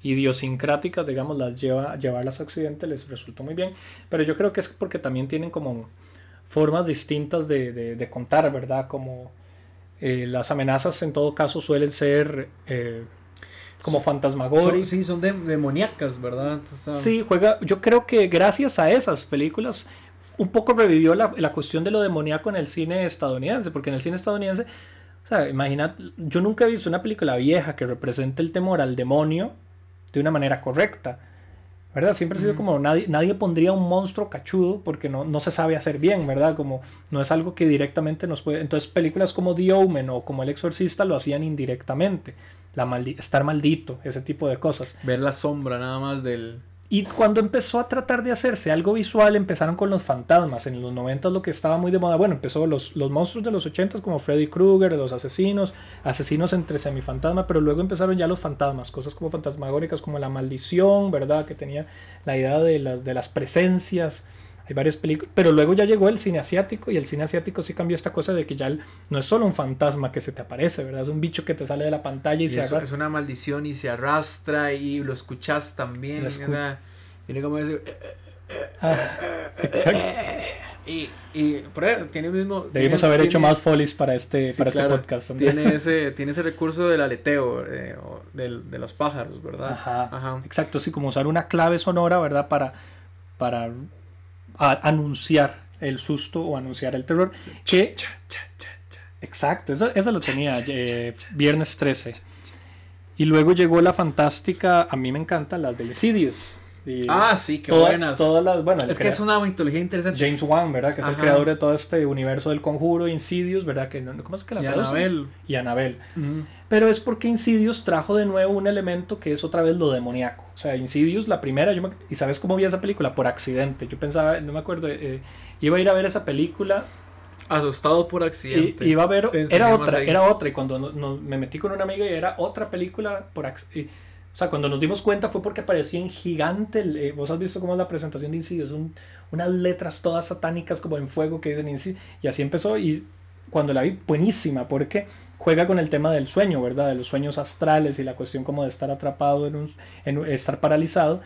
idiosincráticas, digamos, las lleva, llevarlas a Occidente les resultó muy bien. Pero yo creo que es porque también tienen como formas distintas de, de, contar, ¿verdad? Como eh, las amenazas en todo caso suelen ser... Eh, como fantasmagóricas.
Sí, son demoníacas, ¿verdad?
sí, juega. Yo creo que gracias a esas películas un poco revivió la, la, cuestión de lo demoníaco en el cine estadounidense, porque en el cine estadounidense, o sea, imagina, yo nunca he visto una película vieja que represente el temor al demonio de una manera correcta. ¿verdad? Siempre ha sido como nadie, nadie pondría un monstruo cachudo porque no, no se sabe hacer bien, ¿verdad? Como no es algo que directamente nos puede... Entonces películas como The Omen o como El Exorcista lo hacían indirectamente. La estar maldito, ese tipo de cosas.
Ver la sombra nada más del...
Y cuando empezó a tratar de hacerse algo visual, empezaron con los fantasmas. En los 90 lo que estaba muy de moda, bueno, empezó los, los monstruos de los 80 como Freddy Krueger, los asesinos, asesinos entre semifantasma, pero luego empezaron ya los fantasmas, cosas como fantasmagóricas como la maldición, ¿verdad? Que tenía la idea de las, de las presencias. Hay varias películas, pero luego ya llegó el cine asiático y el cine asiático sí cambió esta cosa de que ya no es solo un fantasma que se te aparece, ¿verdad? Es un bicho que te sale de la pantalla y, se
arrastra. Es una maldición y se arrastra y lo escuchas también. Lo tiene como decir... Eh, eh, eh, ah, exacto. Y, y por tiene el mismo.
Debimos haber hecho más folies para este, para este podcast.
Tiene ese, tiene ese recurso del aleteo, de los pájaros, ¿verdad?
Ajá. Ajá. Exacto, sí, como usar una clave sonora, ¿verdad? Para, para anunciar el susto o anunciar el terror. Que, exacto, eso, eso lo tenía eh, viernes 13. Y luego llegó la fantástica, a mí me encanta, las de Insidious.
ah, sí, qué buenas.
Todas las, bueno,
es que es una mitología interesante.
James Wan, ¿verdad? Que es el creador de todo este universo del conjuro, Insidious, ¿verdad? Que, ¿Cómo es que la
Y Anabel.
Y Anabel. Pero es porque Insidious trajo de nuevo un elemento que es otra vez lo demoníaco. O sea, Insidious, la primera, yo ¿y sabes cómo vi esa película? Por accidente. Yo pensaba, no me acuerdo, eh, iba a ir a ver esa película.
Asustado por accidente.
iba a ver, era otra, era otra. Y cuando me metí con una amiga y era otra película por accidente. O sea, cuando nos dimos cuenta fue porque aparecía en gigante. Eh, vos has visto cómo es la presentación de Insidious. Un, unas letras todas satánicas como en fuego que dicen Insidious. Y así empezó. Y cuando la vi, buenísima. Porque juega con el tema del sueño, ¿verdad? De los sueños astrales y la cuestión como de estar atrapado en un, en estar paralizado.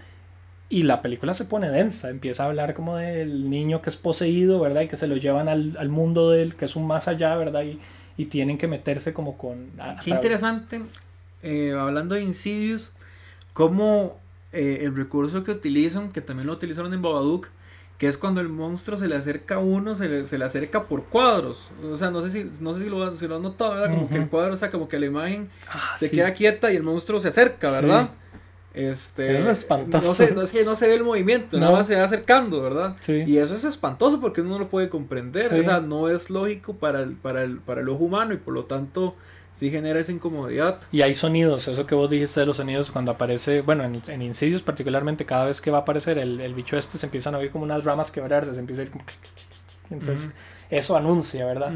Y la película se pone densa, empieza a hablar como del niño que es poseído, ¿verdad? Y que se lo llevan al, al mundo del que es un más allá, ¿verdad? Y, y tienen que meterse como con...
Qué interesante, eh, hablando de Insidious, cómo eh, el recurso que utilizan, que también lo utilizaron en Babadook, que es cuando el monstruo se le acerca a uno, se le, se le acerca por cuadros. O sea, no sé si, no sé si, lo, si lo has notado, ¿verdad? Como que el cuadro, o sea, como que la imagen ah, se queda quieta y el monstruo se acerca, ¿verdad? Este,
eso es espantoso.
No, sé, no es que no se ve el movimiento, nada más se va acercando, ¿verdad? Sí. Y eso es espantoso porque uno no lo puede comprender. O sea, no es lógico para el, para, el, para el ojo humano y por lo tanto sí genera esa incomodidad.
Y hay sonidos, eso que vos dijiste de los sonidos cuando aparece, bueno, en, en Insidious particularmente, cada vez que va a aparecer el, el, bicho este, se empiezan a oír como unas ramas quebrarse, se empieza a ir como... Entonces, eso anuncia, ¿verdad?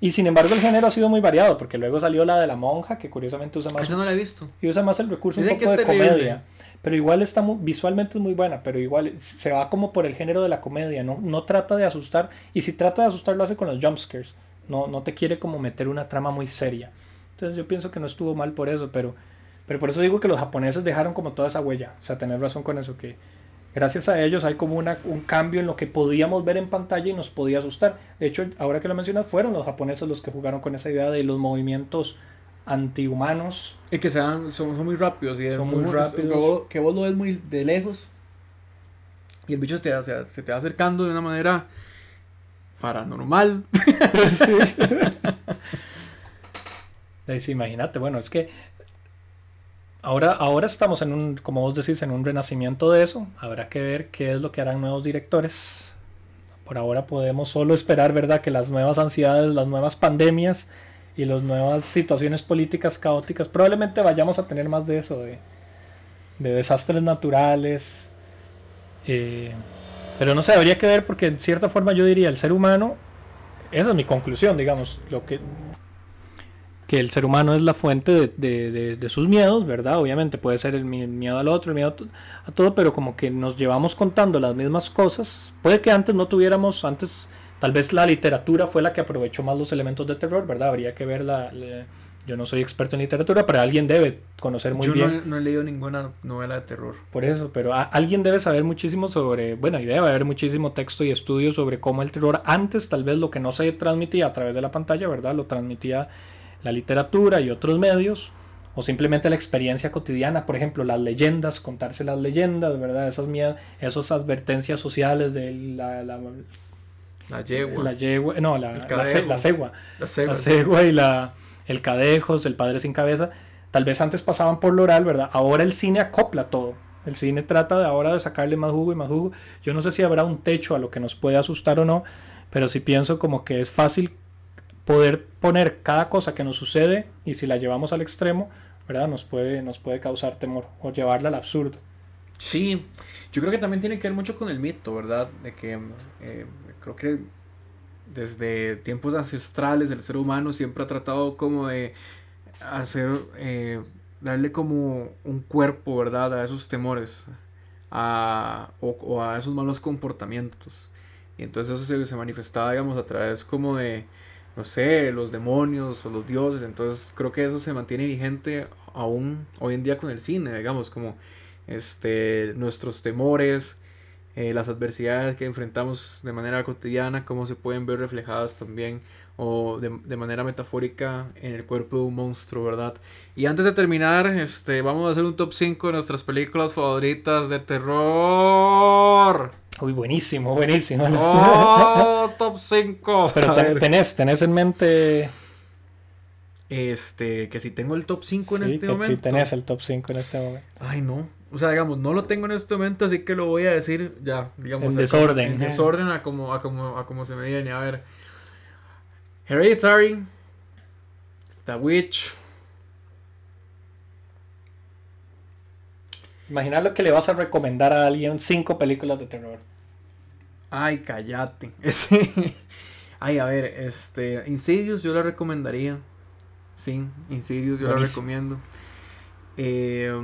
Y sin embargo el género ha sido muy variado, porque luego salió la de la monja, que curiosamente usa más...
Eso no la he visto.
Y usa más el recurso un poco de comedia. Pero igual está muy, visualmente es muy buena, pero igual se va como por el género de la comedia, no, no trata de asustar, y si trata de asustar lo hace con los jumpscares, no, no te quiere como meter una trama muy seria. Entonces yo pienso que no estuvo mal por eso, pero, pero por eso digo que los japoneses dejaron como toda esa huella. O sea, tener razón con eso, que gracias a ellos hay como una, un cambio en lo que podíamos ver en pantalla y nos podía asustar. De hecho, ahora que lo mencionas, fueron los japoneses los que jugaron con esa idea de los movimientos antihumanos.
Y que sean, son, muy rápidos. Y son muy, rápidos. Que vos, lo ves muy de lejos. Y el bicho te, se te va acercando de una manera paranormal.
imagínate, bueno, es que ahora, ahora estamos en un, como vos decís, en un renacimiento de eso. Habrá que ver qué es lo que harán nuevos directores. Por ahora podemos solo esperar, ¿verdad?, que las nuevas ansiedades, las nuevas pandemias y las nuevas situaciones políticas caóticas, probablemente vayamos a tener más de eso, de, de desastres naturales. Eh, pero no sé, habría que ver porque en cierta forma yo diría, el ser humano, esa es mi conclusión, digamos, lo que que el ser humano es la fuente de, sus miedos, ¿verdad? Obviamente puede ser el miedo al otro, el miedo a todo, pero como que nos llevamos contando las mismas cosas. Puede que antes no tuviéramos, antes tal vez la literatura fue la que aprovechó más los elementos de terror, ¿verdad? Habría que ver la... yo no soy experto en literatura, pero alguien debe conocer muy bien.
Yo no, he leído ninguna novela de terror.
Por eso, pero alguien debe saber muchísimo sobre, bueno, y debe haber muchísimo texto y estudio sobre cómo el terror antes tal vez lo que no se transmitía a través de la pantalla, ¿verdad? Lo transmitía la literatura y otros medios, o simplemente la experiencia cotidiana, por ejemplo, las leyendas, contarse las leyendas, ¿verdad? Esas, esas advertencias sociales de la, la,
la yegua.
La yegua, no, la, la, la, cegua. La cegua, y la, el cadejos, el padre sin cabeza. Tal vez antes pasaban por lo oral, ¿verdad? Ahora el cine acopla todo. El cine trata de ahora de sacarle más jugo y más jugo. Yo no sé si habrá un techo a lo que nos puede asustar o no, pero sí pienso como que es fácil poder poner cada cosa que nos sucede y si la llevamos al extremo, ¿verdad? Nos puede, nos puede causar temor o llevarla al absurdo.
Sí, yo creo que también tiene que ver mucho con el mito, ¿verdad? De que eh, creo que desde tiempos ancestrales el ser humano siempre ha tratado como de hacer, eh, darle como un cuerpo, ¿verdad? A esos temores a, o, a esos malos comportamientos. Y entonces eso se, se manifestaba, digamos, a través como de, no sé, los demonios o los dioses. Entonces creo que eso se mantiene vigente aún hoy en día con el cine, digamos, como este, nuestros temores, eh, las adversidades que enfrentamos de manera cotidiana, cómo se pueden ver reflejadas también o de, de, manera metafórica en el cuerpo de un monstruo, ¿verdad? Y antes de terminar, este, vamos a hacer un top 5 de nuestras películas favoritas de terror.
Uy, buenísimo, buenísimo.
Oh, top 5.
Pero tenés, tenés en mente
este, que si tengo el top 5 en este momento.
Si tenés el top 5 en este momento.
Ay, no. O sea, digamos, no lo tengo en este momento, así que lo voy a decir ya, digamos.
En desorden.
En desorden a como, a como, a como se me viene. A ver. Hereditary. The Witch.
Imagina lo que le vas a recomendar a alguien cinco películas de terror.
Ay, cállate. Ay, a ver, este. Insidious yo la recomendaría. Sí, Insidious yo la recomiendo. Eh,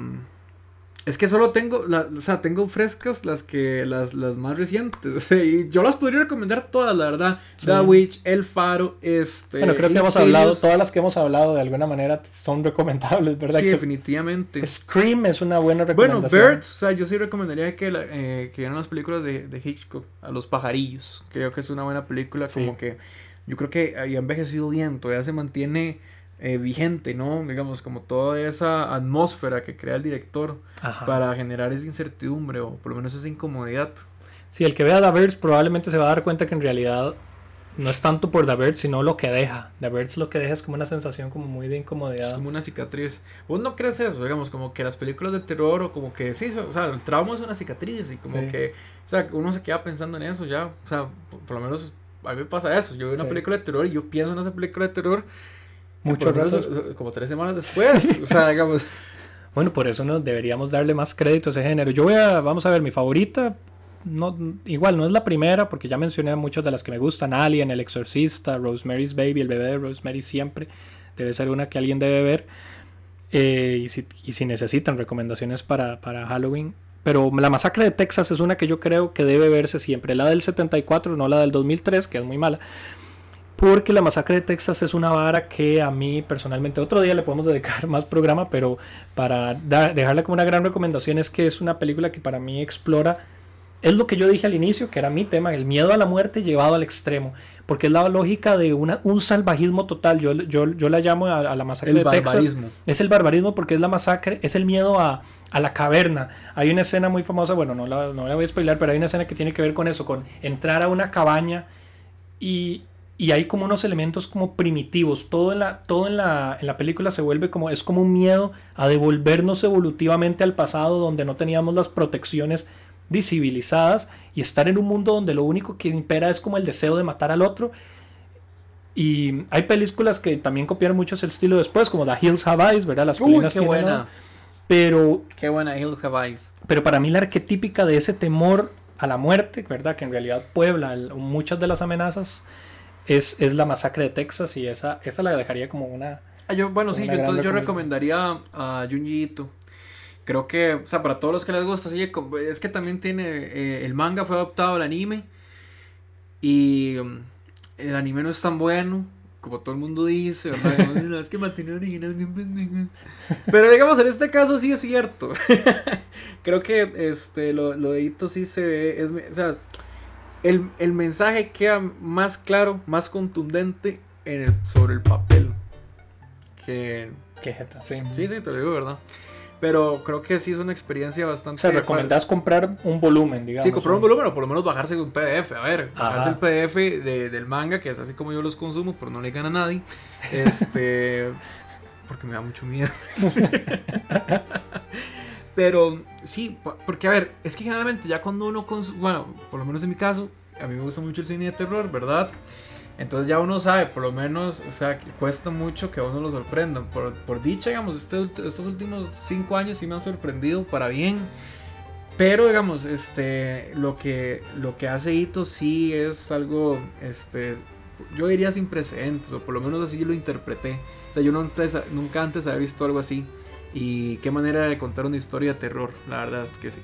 es que solo tengo, o sea, tengo frescas las que, las, las más recientes. y yo las podría recomendar todas, la verdad. The Witch, El Faro, este.
Bueno, creo que hemos hablado, todas las que hemos hablado de alguna manera son recomendables, ¿verdad?
Sí, definitivamente.
Scream es una buena recomendación.
Bueno, Birds, o sea, yo sí recomendaría que, la, eh, que vieran las películas de, de, Hitchcock, a los pajarillos. Creo que es una buena película, como que yo creo que ha envejecido bien, todavía se mantiene eh, vigente, ¿no? Digamos, como toda esa atmósfera que crea el director para generar esa incertidumbre o por lo menos esa incomodidad.
Si el que vea The Birds probablemente se va a dar cuenta que en realidad no es tanto por The Birds, sino lo que deja. The Birds lo que deja es como una sensación como muy de incomodidad. Es
como una cicatriz. ¿Vos no crees eso? Digamos, como que las películas de terror o como que sí, o sea, el trauma es una cicatriz y como que, o sea, uno se queda pensando en eso ya, o sea, por, lo menos a mí me pasa eso. Yo veo una película de terror y yo pienso en esa película de terror
mucho rato.
Como tres semanas después. o sea, digamos.
Bueno, por eso no deberíamos darle más crédito a ese género. Yo voy a, vamos a ver, mi favorita, no, igual no es la primera, porque ya mencioné muchas de las que me gustan: Alien, El Exorcista, Rosemary's Baby, El bebé de Rosemary siempre. Debe ser una que alguien debe ver. Eh, y, si, y, si, necesitan recomendaciones para, para Halloween. Pero la masacre de Texas es una que yo creo que debe verse siempre. La del 74, no la del 2003, que es muy mala. Porque la masacre de Texas es una vara que a mí personalmente, otro día le podemos dedicar más programa, pero para dejarle como una gran recomendación es que es una película que para mí explora, es lo que yo dije al inicio, que era mi tema, el miedo a la muerte llevado al extremo, porque es la lógica de una, un salvajismo total, yo, yo, yo la llamo a, la masacre de Texas. Es el barbarismo porque es la masacre, es el miedo a, a la caverna. Hay una escena muy famosa, bueno, no la, no la voy a spoiler, pero hay una escena que tiene que ver con eso, con entrar a una cabaña y, y hay como unos elementos como primitivos. Todo en la, todo en la, en la película se vuelve como, es como un miedo a devolvernos evolutivamente al pasado donde no teníamos las protecciones discivilizadas y estar en un mundo donde lo único que impera es como el deseo de matar al otro. Y hay películas que también copiaron mucho ese estilo después, como The Hills Have Eyes, ¿verdad? Las
colinas qué buena.
Pero.
Qué buena Hills Have Eyes.
Pero para mí la arquetípica de ese temor a la muerte, ¿verdad? Que en realidad puebla muchas de las amenazas es, es la masacre de Texas y esa, esa la dejaría como una...
Ah, yo, bueno, sí, yo, entonces yo recomendaría a Junji Creo que, o sea, para todos los que les gusta, sí, es que también tiene, eh, el manga fue adaptado al anime y um, el anime no es tan bueno como todo el mundo dice, ¿verdad? es que mantiene original. Pero digamos, en este caso sí es cierto. Creo que este, lo, lo de Ito sí se ve, es, o sea, el, el, mensaje queda más claro, más contundente en el, sobre el papel. Que.
Que jeta, sí.
Sí, sí, te lo digo, ¿verdad? Pero creo que sí es una experiencia bastante.
O sea, recomendás comprar un volumen, digamos.
Sí, comprar un volumen o por lo menos bajarse un PDF. A ver, bajarse el PDF de, del manga, que es así como yo los consumo, pero no le gana a nadie. Este. porque me da mucho miedo. Pero sí, porque a ver, es que generalmente ya cuando uno, bueno, por lo menos en mi caso, a mí me gusta mucho el cine de terror, ¿verdad? Entonces ya uno sabe, por lo menos, o sea, que cuesta mucho que a uno lo sorprendan. Por, por dicha, digamos, este, estos últimos cinco años sí me han sorprendido para bien. Pero, digamos, este, lo que, lo que hace Ito sí es algo, este, yo diría sin precedentes, o por lo menos así lo interpreté. O sea, yo no nunca antes había visto algo así. Y qué manera de contar una historia de terror, la verdad es que sí.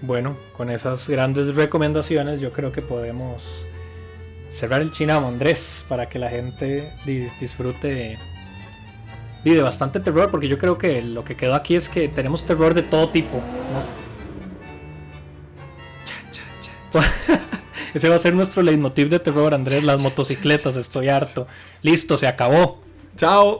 Bueno, con esas grandes recomendaciones yo creo que podemos cerrar el Chinamo, Andrés, para que la gente disfrute de, bastante terror, porque yo creo que lo que quedó aquí es que tenemos terror de todo tipo. Ese va a ser nuestro leitmotiv de terror, Andrés, las motocicletas, estoy harto. Listo, se acabó.
Chao.